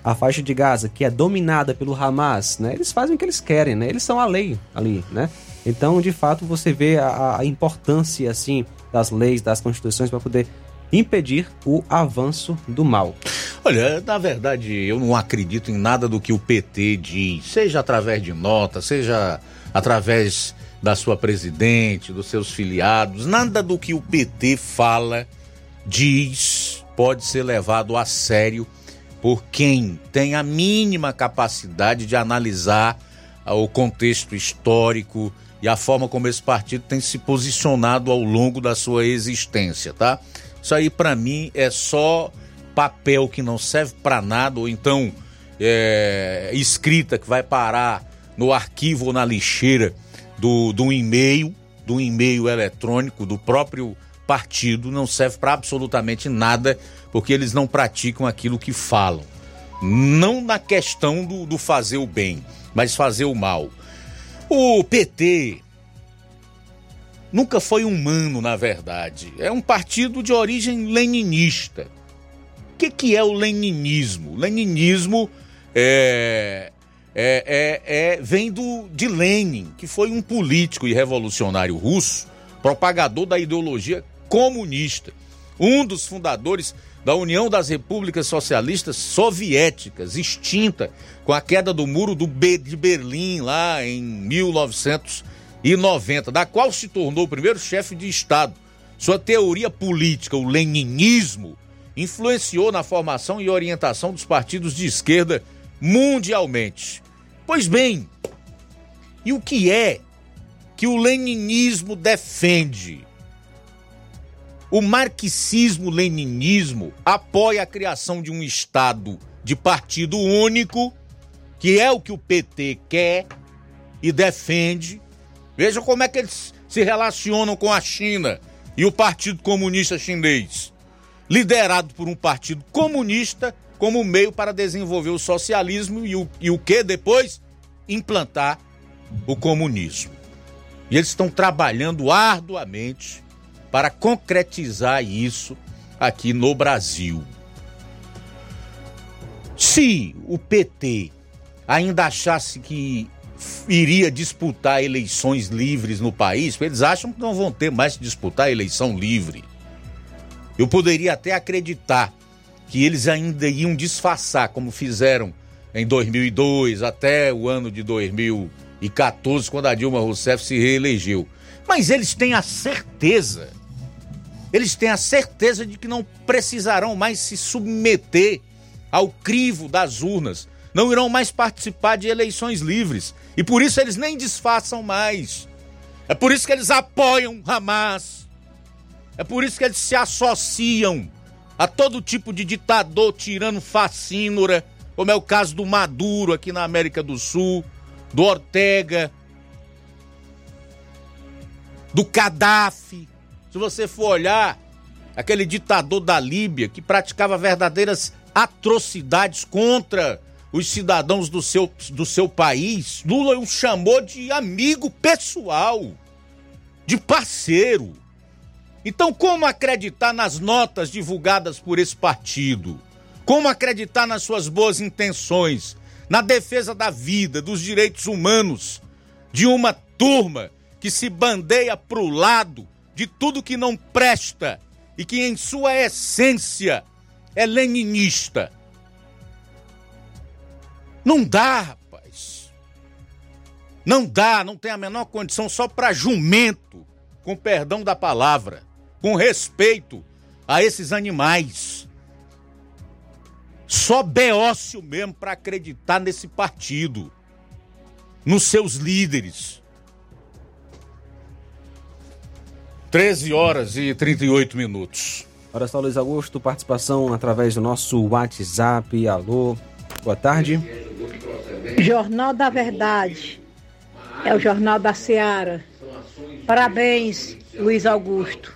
a faixa de Gaza que é dominada pelo Hamas, né? Eles fazem o que eles querem, né? Eles são a lei ali, né? Então, de fato, você vê a, a importância, assim, das leis, das constituições para poder impedir o avanço do mal. Olha, na verdade, eu não acredito em nada do que o PT diz, seja através de nota, seja através da sua presidente, dos seus filiados, nada do que o PT fala, diz, pode ser levado a sério por quem tem a mínima capacidade de analisar ah, o contexto histórico e a forma como esse partido tem se posicionado ao longo da sua existência, tá? Isso aí pra mim é só papel que não serve pra nada ou então é, escrita que vai parar no arquivo ou na lixeira do, do e-mail, do e-mail eletrônico do próprio partido, não serve pra absolutamente nada porque eles não praticam aquilo que falam. Não na questão do, do fazer o bem, mas fazer o mal. O PT nunca foi humano, na verdade. É um partido de origem leninista. O que, que é o leninismo? O leninismo é, é, é, é- vem do, de Lenin, que foi um político e revolucionário russo, propagador da ideologia comunista, um dos fundadores da União das Repúblicas Socialistas Soviéticas, extinta com a queda do muro do Be- de Berlim lá em 1990, da qual se tornou o primeiro chefe de Estado. Sua teoria política, o leninismo, influenciou na formação e orientação dos partidos de esquerda mundialmente. Pois bem, e o que é que o leninismo defende? O marxismo-leninismo apoia a criação de um Estado de partido único, que é o que o PT quer e defende. Veja como é que eles se relacionam com a China e o Partido Comunista Chinês, liderado por um partido comunista como meio para desenvolver o socialismo e o, e o que depois? Implantar o comunismo. E eles estão trabalhando arduamente para concretizar isso aqui no Brasil. Se o PT ainda achasse que iria disputar eleições livres no país, eles acham que não vão ter mais que disputar eleição livre. Eu poderia até acreditar que eles ainda iam disfarçar, como fizeram em 2002 até o ano de 2014, quando a Dilma Rousseff se reelegeu. Mas eles têm a certeza, eles têm a certeza de que não precisarão mais se submeter ao crivo das urnas, não irão mais participar de eleições livres. E por isso eles nem disfarçam mais. É por isso que eles apoiam Hamas. É por isso que eles se associam a todo tipo de ditador tirano facínora, como é o caso do Maduro aqui na América do Sul, do Ortega, do Gaddafi. Se você for olhar, aquele ditador da Líbia que praticava verdadeiras atrocidades contra os cidadãos do seu, do seu país, Lula o chamou de amigo pessoal, de parceiro. Então, como acreditar nas notas divulgadas por esse partido? Como acreditar nas suas boas intenções, na defesa da vida, dos direitos humanos, de uma turma que se bandeia pro lado de tudo que não presta e que em sua essência é leninista? Não dá, rapaz. Não dá, não tem a menor condição só para jumento, com perdão da palavra, com respeito a esses animais. Só beócio mesmo para acreditar nesse partido, nos seus líderes. 13 horas e 38 minutos. Olha só, Luiz Augusto, participação através do nosso WhatsApp. Alô, boa tarde. Jornal da Verdade. É o Jornal da Seara. Parabéns, Luiz Augusto.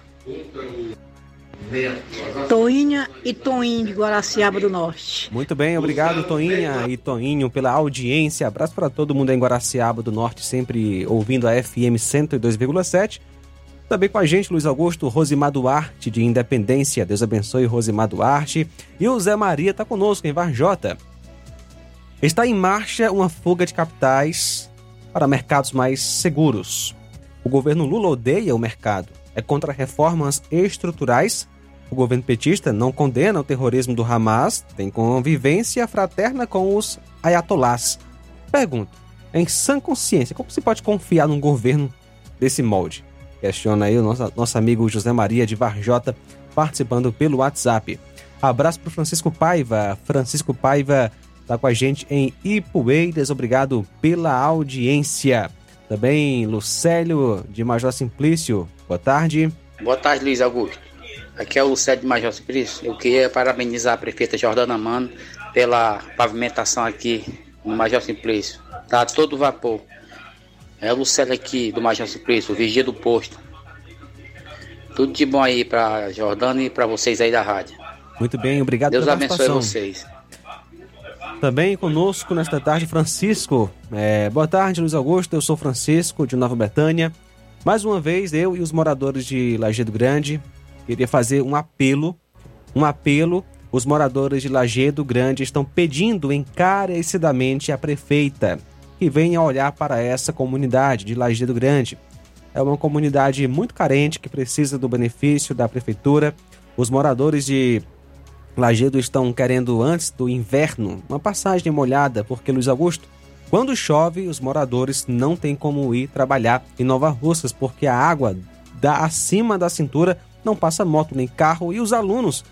Toinha e Toinho de Guaraciaba do Norte. Muito bem, obrigado Toinha e Toinho pela audiência. Abraço para todo mundo em Guaraciaba do Norte, sempre ouvindo a FM 102,7. Também com a gente, Luiz Augusto, Rosimar Duarte, de Independência. Deus abençoe Rosimar Duarte. E o Zé Maria está conosco em Varjota. Está em marcha uma fuga de capitais para mercados mais seguros. O governo Lula odeia o mercado, é contra reformas estruturais. O governo petista não condena o terrorismo do Hamas, tem convivência fraterna com os ayatolás. Pergunto, em sã consciência, como se pode confiar num governo desse molde? Questiona aí o nosso, nosso amigo José Maria de Varjota participando pelo WhatsApp. Abraço para Francisco Paiva. Francisco Paiva está com a gente em Ipueiras. Obrigado pela audiência. Também Lucélio de Major Simplício. Boa tarde. Boa tarde, Luiz Augusto. Aqui é o Lucélio de Major Simplício. Eu queria parabenizar a prefeita Jordana Mano pela pavimentação aqui no Major Simplício. Tá todo vapor. É o Lucélio aqui do Major Simplício, o vigia do posto. Tudo de bom aí pra Jordana e pra vocês aí da rádio. Muito bem, obrigado Deus pela abençoe vocês. Também conosco nesta tarde, Francisco. É, boa tarde, Luiz Augusto. Eu sou Francisco, de Nova Betânia. Mais uma vez, eu e os moradores de Lajeado Grande queria fazer um apelo. Um apelo. Os moradores de Lajeado Grande estão pedindo encarecidamente à prefeita que venha olhar para essa comunidade de Lajeado Grande. É uma comunidade muito carente que precisa do benefício da prefeitura. Os moradores de Lagedo estão querendo, antes do inverno, uma passagem molhada, porque Luiz Augusto, quando chove, os moradores não têm como ir trabalhar em Nova Russas, porque a água da acima da cintura não passa moto nem carro e os alunos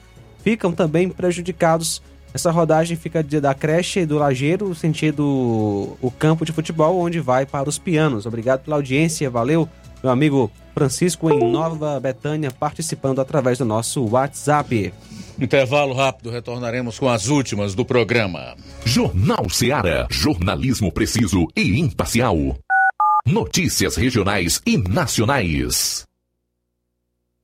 ficam também prejudicados. Essa rodagem fica de- da creche do Lajeiro, sentido o campo de futebol, onde vai para os pianos. Obrigado pela audiência, valeu, meu amigo Francisco em Nova Betânia, participando através do nosso WhatsApp. Intervalo rápido, retornaremos com as últimas do programa. Jornal Seara. Jornalismo preciso e imparcial. Notícias regionais e nacionais.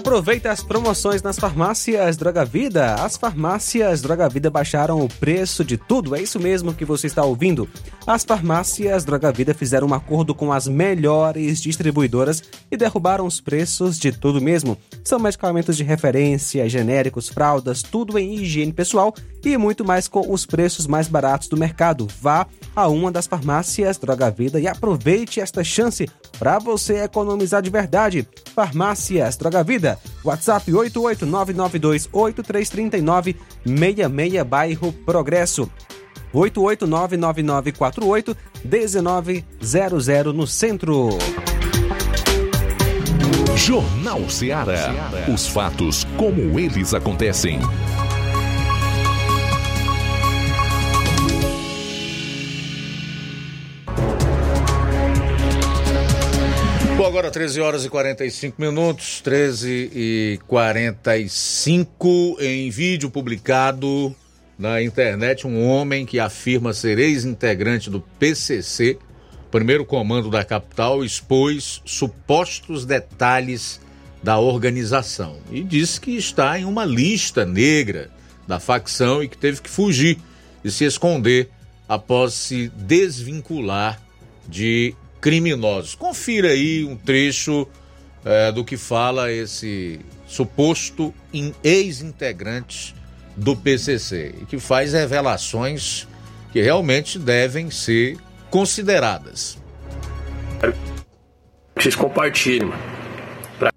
Aproveita as promoções nas farmácias Droga Vida. As farmácias Droga Vida baixaram o preço de tudo. É isso mesmo que você está ouvindo. As farmácias Droga Vida fizeram um acordo com as melhores distribuidoras e derrubaram os preços de tudo mesmo. São medicamentos de referência, genéricos, fraldas, tudo em higiene pessoal e muito mais com os preços mais baratos do mercado. Vá a uma das farmácias Droga Vida e aproveite esta chance para você economizar de verdade. Farmácias Droga Vida. WhatsApp 88992833966 bairro Progresso. 88999481900 no centro. Jornal Ceará. Os fatos como eles acontecem. Agora 13 horas e 45 minutos, 13 e 45 em vídeo publicado na internet, um homem que afirma ser ex-integrante do PCC, primeiro comando da capital, expôs supostos detalhes da organização e disse que está em uma lista negra da facção e que teve que fugir e se esconder após se desvincular de criminosos. Confira aí um trecho é, do que fala esse suposto ex-integrante do PCC e que faz revelações que realmente devem ser consideradas. Quero que vocês compartilhem, mano. Pra...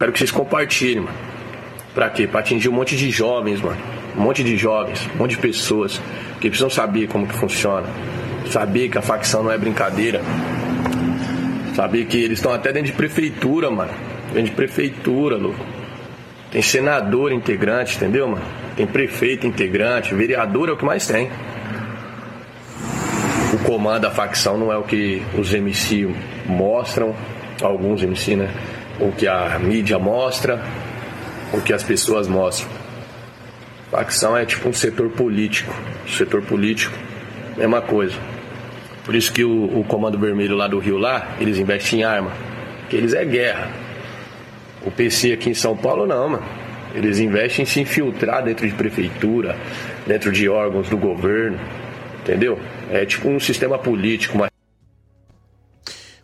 Quero que vocês compartilhem, mano. Pra quê? Pra atingir um monte de jovens, mano. Um monte de jovens, um monte de pessoas que precisam saber como que funciona. Saber que a facção não é brincadeira. Saber que eles estão até dentro de prefeitura, mano. Dentro de prefeitura, louco. Tem senador integrante, entendeu, mano? Tem prefeito integrante, vereador é o que mais tem. O comando da facção não é o que os MC mostram, alguns MC, né? O que a mídia mostra, o que as pessoas mostram. Facção é tipo um setor político. Setor político, mesma coisa. Por isso que o, o Comando Vermelho lá do Rio, lá, eles investem em arma. Que eles é guerra. O PC aqui em São Paulo não, mano. Eles investem em se infiltrar dentro de prefeitura, dentro de órgãos do governo. Entendeu? É tipo um sistema político.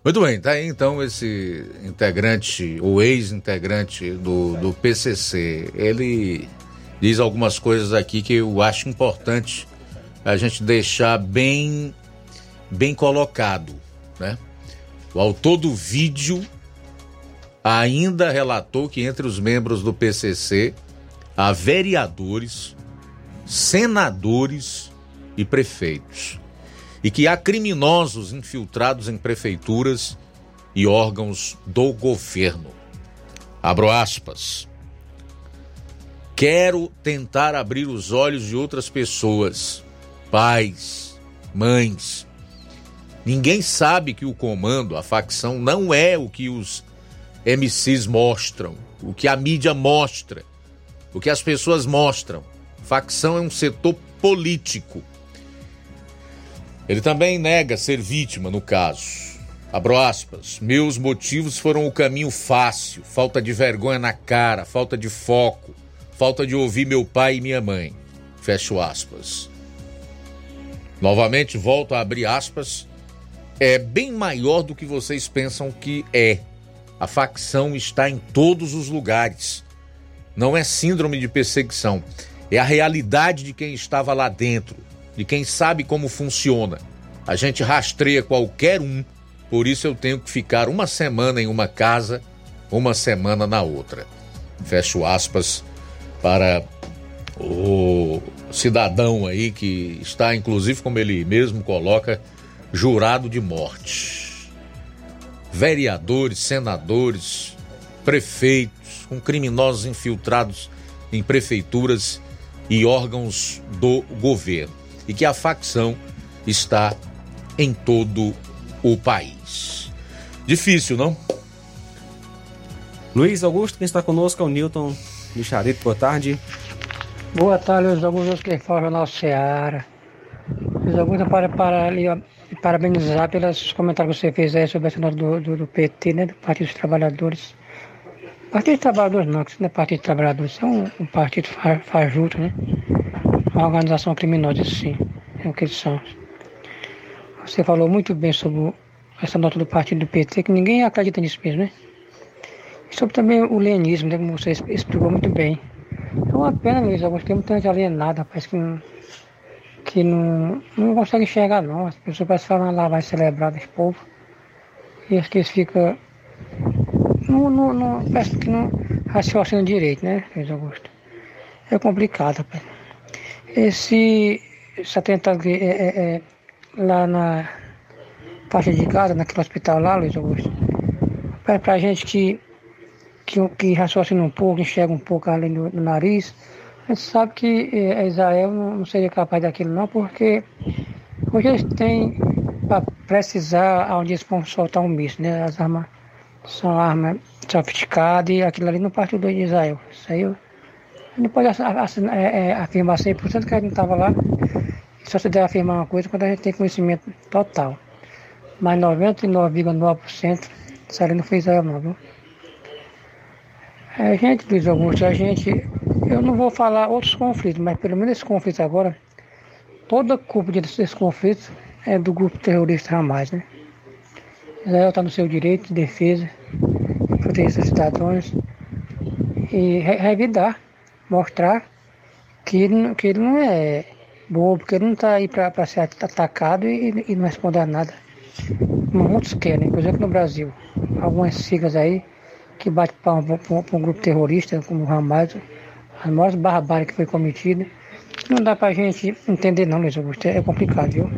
Muito bem, tá aí então esse integrante, o ex-integrante do, do PCC. Ele diz algumas coisas aqui que eu acho importante a gente deixar bem bem colocado, né? O autor do vídeo ainda relatou que entre os membros do PCC há vereadores, senadores e prefeitos. E que há criminosos infiltrados em prefeituras e órgãos do governo. Abro aspas. Quero tentar abrir os olhos de outras pessoas, pais, mães, Ninguém sabe que o comando, a facção, não é o que os MCs mostram, o que a mídia mostra, o que as pessoas mostram. Facção é um setor político. Ele também nega ser vítima no caso. Abro aspas. Meus motivos foram o caminho fácil, falta de vergonha na cara, falta de foco, falta de ouvir meu pai e minha mãe. Fecho aspas. Novamente, volto a abrir aspas. É bem maior do que vocês pensam que é. A facção está em todos os lugares. Não é síndrome de perseguição. É a realidade de quem estava lá dentro, de quem sabe como funciona. A gente rastreia qualquer um, por isso eu tenho que ficar uma semana em uma casa, uma semana na outra. Fecho aspas para o cidadão aí que está, inclusive, como ele mesmo coloca, jurado de morte. Vereadores, senadores, prefeitos, com criminosos infiltrados em prefeituras e órgãos do governo. E que a facção está em todo o país. Difícil, não? Luiz Augusto, quem está conosco é o Newton de Charito. Boa tarde. Boa tarde, Luiz Augusto, quem fala o Jornal Seara. Luiz Augusto, para, para ali, ó, parabenizar pelos comentários que você fez aí sobre a senhora do, do, do, PT, né, do Partido dos Trabalhadores. Partido dos Trabalhadores não, que não é Partido dos Trabalhadores, é um, um partido fajuto, né? Uma organização criminosa, sim, é o que eles são. Você falou muito bem sobre essa nota do partido do PT, que ninguém acredita nisso mesmo, né? E sobre também o lenismo, né, como você explicou muito bem. É uma pena, Luiz Augusto, tem muita gente alienada, rapaz, que não, que não, não consegue enxergar, não. As pessoas parecem falar uma lavagem cerebral desse povo. E acho que eles ficam. Não, não, não, parece que não raciocinam direito, né, Luiz Augusto? É complicado, rapaz. Esse, esse atentado é, é, é lá na faixa de casa, naquele hospital lá, Luiz Augusto, para pra gente que, que, que raciocina um pouco, enxerga um pouco além do, do nariz, a gente sabe que eh, Israel não, seria capaz daquilo não, porque hoje eles têm para precisar onde eles vão soltar um míssil, né? As armas são armas sofisticadas e aquilo ali não partiu do Israel. Isso aí não pode assinar, é, é, afirmar 100% que a gente estava lá só se deve afirmar uma coisa quando a gente tem conhecimento total. Mas 99,9% isso ali não fez Israel não, viu? A gente, Luiz Augusto, a gente. Eu não vou falar outros conflitos, mas pelo menos esse conflito agora, toda a culpa desse conflito é do grupo terrorista Hamas, né? Israel está no seu direito de defesa, de proteger seus cidadãos e revidar, mostrar que ele, que ele não é bobo, porque ele não está aí para ser atacado e, e, não responder a nada. Muitos querem, por exemplo no Brasil, algumas siglas aí que batem para um, um, grupo terrorista como o Hamas, as maiores barbáries que foi cometida. Não dá para a gente entender não, Luiz Augusto, é complicado, viu?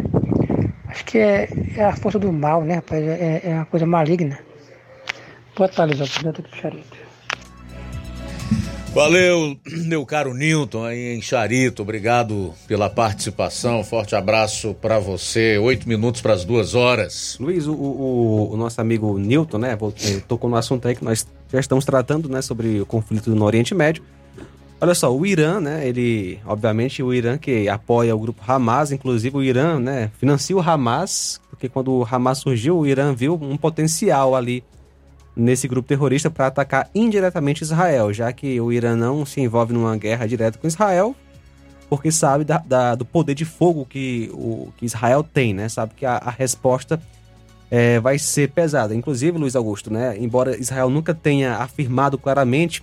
Acho que é, é a força do mal, né, rapaz? É, é uma coisa maligna. Boa tarde, Luiz Augusto, Valeu, meu caro Newton aí em Charito, obrigado pela participação, forte abraço para você, oito minutos para as duas horas. Luiz, o, o, o, nosso amigo Newton, né, tocou no assunto aí que nós já estamos tratando, né, sobre o conflito no Oriente Médio. Olha só, o Irã, né, ele, obviamente, o Irã que apoia o grupo Hamas, inclusive o Irã, né, financia o Hamas, porque quando o Hamas surgiu, o Irã viu um potencial ali nesse grupo terrorista para atacar indiretamente Israel, já que o Irã não se envolve numa guerra direta com Israel, porque sabe da, da, do poder de fogo que, o, que Israel tem, né? Sabe que a, a resposta é, vai ser pesada. Inclusive, Luiz Augusto, né? Embora Israel nunca tenha afirmado claramente,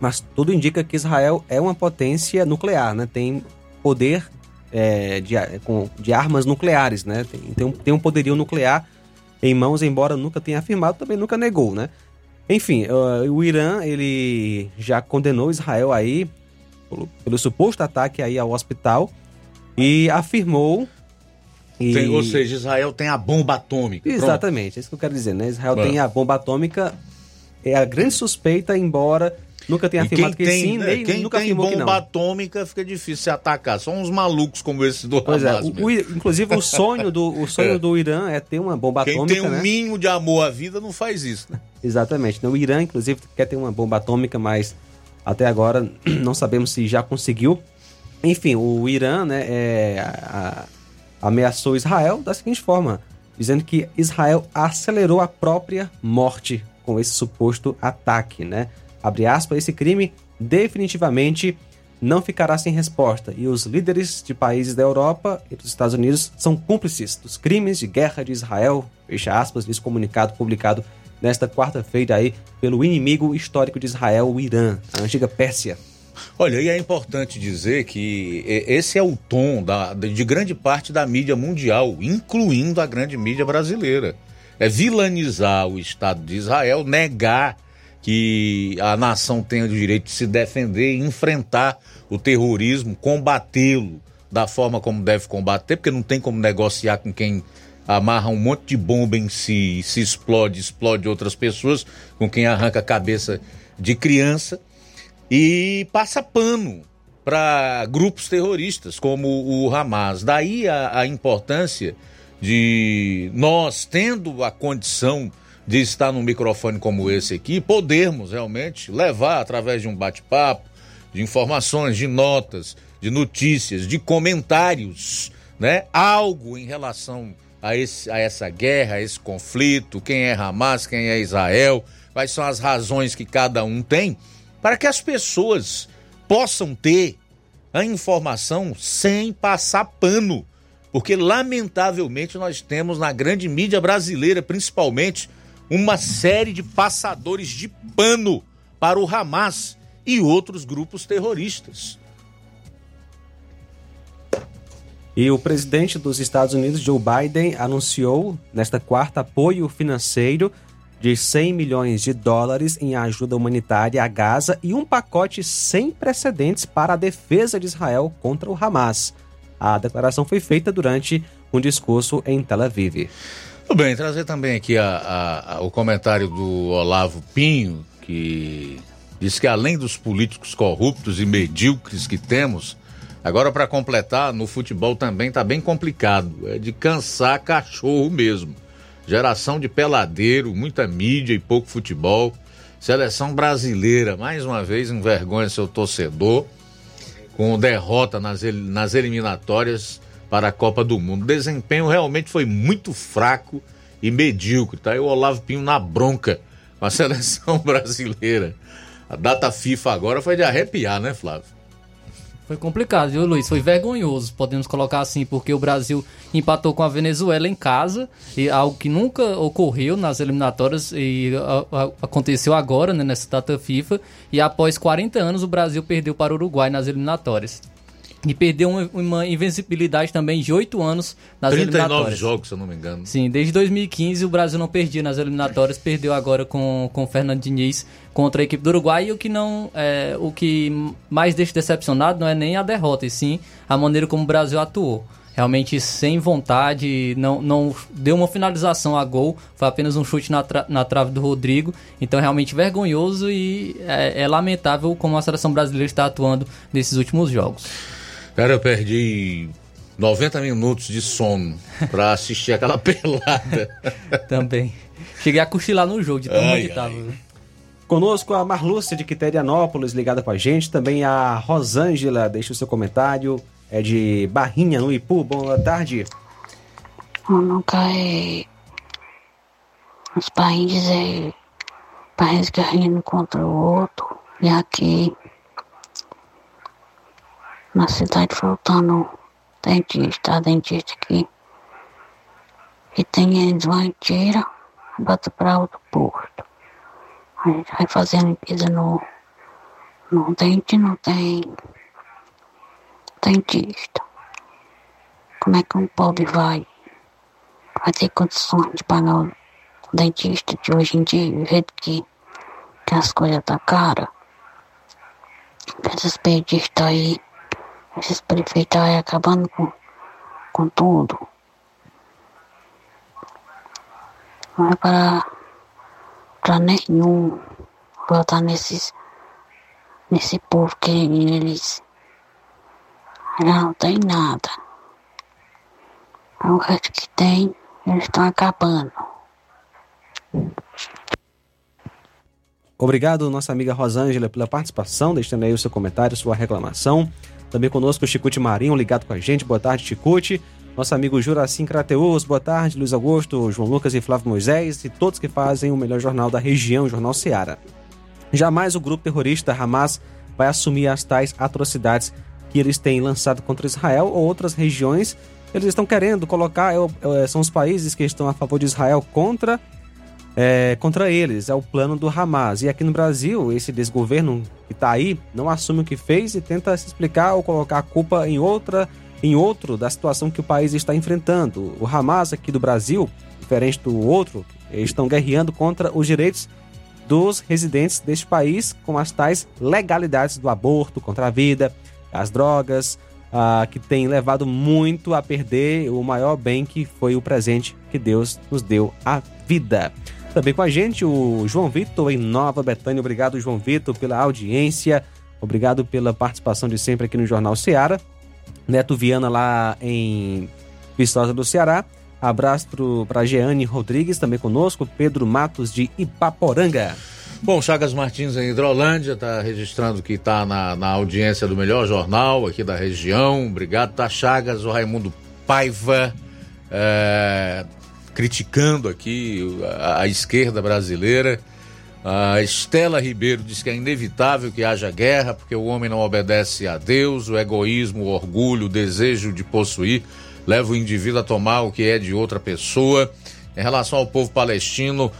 mas tudo indica que Israel é uma potência nuclear, né? Tem poder é, de, com, de armas nucleares, né? Tem, tem, um, tem um poderio nuclear em mãos, embora nunca tenha afirmado, também nunca negou, né? Enfim, o Irã, ele já condenou Israel aí pelo, pelo suposto ataque aí ao hospital e afirmou e... Tem, ou seja, Israel tem a bomba atômica. Exatamente, Pronto. é isso que eu quero dizer, né? Israel tem a bomba atômica, é a grande suspeita, embora nunca tenha afirmado que tem, sim, né, nem quem nunca tem afirmou bomba que não. atômica fica difícil se atacar. São uns malucos como esses do Pois é, Hamas. o, o, inclusive o sonho do o sonho É. do Irã é ter uma bomba Quem atômica, tem um né? mínimo de amor à vida não faz isso, né? Exatamente. né? O Irã, inclusive, quer ter uma bomba atômica, mas até agora não sabemos se já conseguiu. Enfim, o Irã né, é, a- a- ameaçou Israel da seguinte forma, dizendo que Israel acelerou a própria morte com esse suposto ataque, né? Abre aspas, esse crime definitivamente não ficará sem resposta e os líderes de países da Europa e dos Estados Unidos são cúmplices dos crimes de guerra de Israel, fecha aspas, diz comunicado publicado nesta quarta-feira aí pelo inimigo histórico de Israel, o Irã, a antiga Pérsia. Olha, e é importante dizer que esse é o tom da, de grande parte da mídia mundial, incluindo a grande mídia brasileira. É vilanizar o Estado de Israel, negar que a nação tenha o direito de se defender enfrentar o terrorismo, combatê-lo da forma como deve combater, porque não tem como negociar com quem amarra um monte de bomba em si, se explode, explode outras pessoas, com quem arranca a cabeça de criança e passa pano para grupos terroristas como o Hamas. Daí a, a importância de nós, tendo a condição de estar num microfone como esse aqui, podermos realmente levar através de um bate-papo, de informações, de notas, de notícias, de comentários, né? Algo em relação a, esse, a essa guerra, a esse conflito, quem é Hamas, quem é Israel, quais são as razões que cada um tem, para que as pessoas possam ter a informação sem passar pano. Porque, lamentavelmente, nós temos na grande mídia brasileira, principalmente, uma série de passadores de pano para o Hamas e outros grupos terroristas. E o presidente dos Estados Unidos, Joe Biden, anunciou nesta quarta apoio financeiro de 100 milhões de dólares em ajuda humanitária a Gaza e um pacote sem precedentes para a defesa de Israel contra o Hamas. A declaração foi feita durante um discurso em Tel Aviv. Tudo bem, trazer também aqui a, a, a, o comentário do Olavo Pinho, que diz que além dos políticos corruptos e medíocres que temos, Agora, para completar, no futebol também tá bem complicado. É de cansar cachorro mesmo. Geração de peladeiro, muita mídia e pouco futebol. Seleção brasileira, mais uma vez, envergonha seu torcedor, com derrota nas, nas eliminatórias para a Copa do Mundo. O desempenho realmente foi muito fraco e medíocre. Tá aí o Olavo Pinho na bronca com a seleção brasileira. A data FIFA agora foi de arrepiar, né, Flávio? Foi complicado, viu, Luiz? Foi vergonhoso, podemos colocar assim, porque o Brasil empatou com a Venezuela em casa, e algo que nunca ocorreu nas eliminatórias e a, a, aconteceu agora, né, nessa data FIFA. E após 40 anos, o Brasil perdeu para o Uruguai nas eliminatórias. E perdeu uma, invencibilidade também de 8 anos nas 39 eliminatórias. jogos, se eu não me engano. Sim, desde 2015 o Brasil não perdia nas eliminatórias, perdeu agora com, com o Fernando Diniz contra a equipe do Uruguai. E o que não é, o que mais deixa decepcionado não é nem a derrota, e sim a maneira como o Brasil atuou. Realmente sem vontade, não, não deu uma finalização a gol, foi apenas um chute na, tra na trave do Rodrigo. Então, realmente vergonhoso e é, é lamentável como a seleção brasileira está atuando nesses últimos jogos. Cara, eu perdi 90 minutos de sono pra assistir aquela pelada. Também. Cheguei a cochilar no jogo, de tão ai, que tava. Né? Conosco a Marlúcia de Quiterianópolis, ligada com a gente. Também a Rosângela, deixa o seu comentário. É de Barrinha, no Ipu. Boa tarde. Nunca é. Os países é. Que rindo contra o outro. E aqui na cidade faltando dentista, dentista aqui. E tem eles vão e tira, bota para outro posto. A gente vai fazer a limpeza no, no dente, não tem dentista. Como é que um pobre vai, vai ter condições de pagar o dentista de hoje em dia, do jeito que, que as coisas tá cara? Esses pedistas aí esses prefeitos aí acabando com, com tudo. Não é para, para nenhum votar nesses, nesse povo que eles não tem nada. O resto que tem, eles estão acabando. Obrigado, nossa amiga Rosângela, pela participação, deixando aí o seu comentário, sua reclamação. Também conosco o Chicute Marinho, ligado com a gente. Boa tarde, Chicute. Nosso amigo Juracim Crateus, boa tarde. Luiz Augusto, João Lucas e Flávio Moisés e todos que fazem o melhor jornal da região, o Jornal Seara. Jamais o grupo terrorista Hamas vai assumir as tais atrocidades que eles têm lançado contra Israel ou outras regiões. Eles estão querendo colocar, é, são os países que estão a favor de Israel contra é, contra eles. É o plano do Hamas. E aqui no Brasil, esse desgoverno que está aí não assume o que fez e tenta se explicar ou colocar a culpa em outra em outro da situação que o país está enfrentando. O Hamas aqui do Brasil, diferente do outro, estão guerreando contra os direitos dos residentes deste país com as tais legalidades do aborto, contra a vida, as drogas, ah, que tem levado muito a perder o maior bem que foi o presente que Deus nos deu, a vida. Também com a gente o João Vitor em Nova Betânia. Obrigado, João Vitor, pela audiência. Obrigado pela participação de sempre aqui no Jornal Ceará. Neto Viana lá em Viçosa do Ceará. Abraço para Jeane Rodrigues também conosco. Pedro Matos de Ipaporanga. Bom, Chagas Martins em Hidrolândia está registrando que está na, na audiência do melhor jornal aqui da região. Obrigado, tá Chagas, o Raimundo Paiva. É, criticando aqui a, a esquerda brasileira. A Estela Ribeiro diz que é inevitável que haja guerra porque o homem não obedece a Deus, o egoísmo, o orgulho, o desejo de possuir leva o indivíduo a tomar o que é de outra pessoa. Em relação ao povo palestino,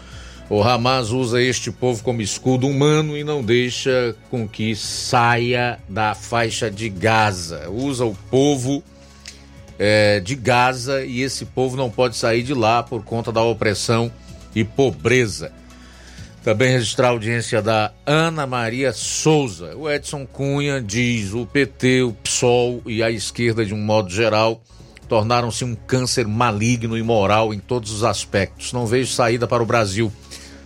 o Hamas usa este povo como escudo humano e não deixa com que saia da faixa de Gaza. Usa o povo é, de Gaza e esse povo não pode sair de lá por conta da opressão e pobreza. Também registrar a audiência da Ana Maria Souza. O Edson Cunha diz: o PT, o PSOL e a esquerda, de um modo geral, tornaram-se um câncer maligno e moral em todos os aspectos. Não vejo saída para o Brasil.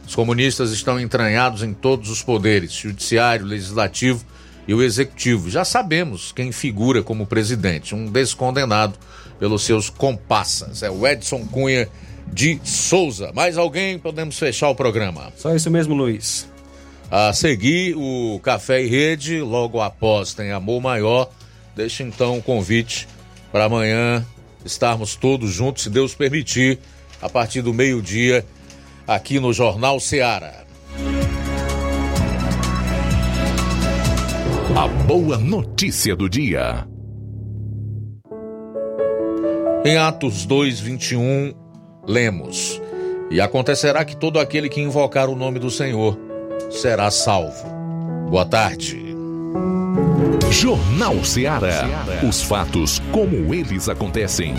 Os comunistas estão entranhados em todos os poderes judiciário, legislativo e o executivo. Já sabemos quem figura como presidente, um descondenado pelos seus compassas. É o Edson Cunha de Souza. Mais alguém? Podemos fechar o programa. Só isso mesmo, Luiz. A seguir, o Café e Rede, logo após tem Amor Maior. Deixa então o convite para amanhã estarmos todos juntos, se Deus permitir, a partir do meio-dia, aqui no Jornal Seara. A boa notícia do dia. Em Atos 2:21 lemos: E acontecerá que todo aquele que invocar o nome do Senhor será salvo. Boa tarde. Jornal Ceará. Os fatos como eles acontecem.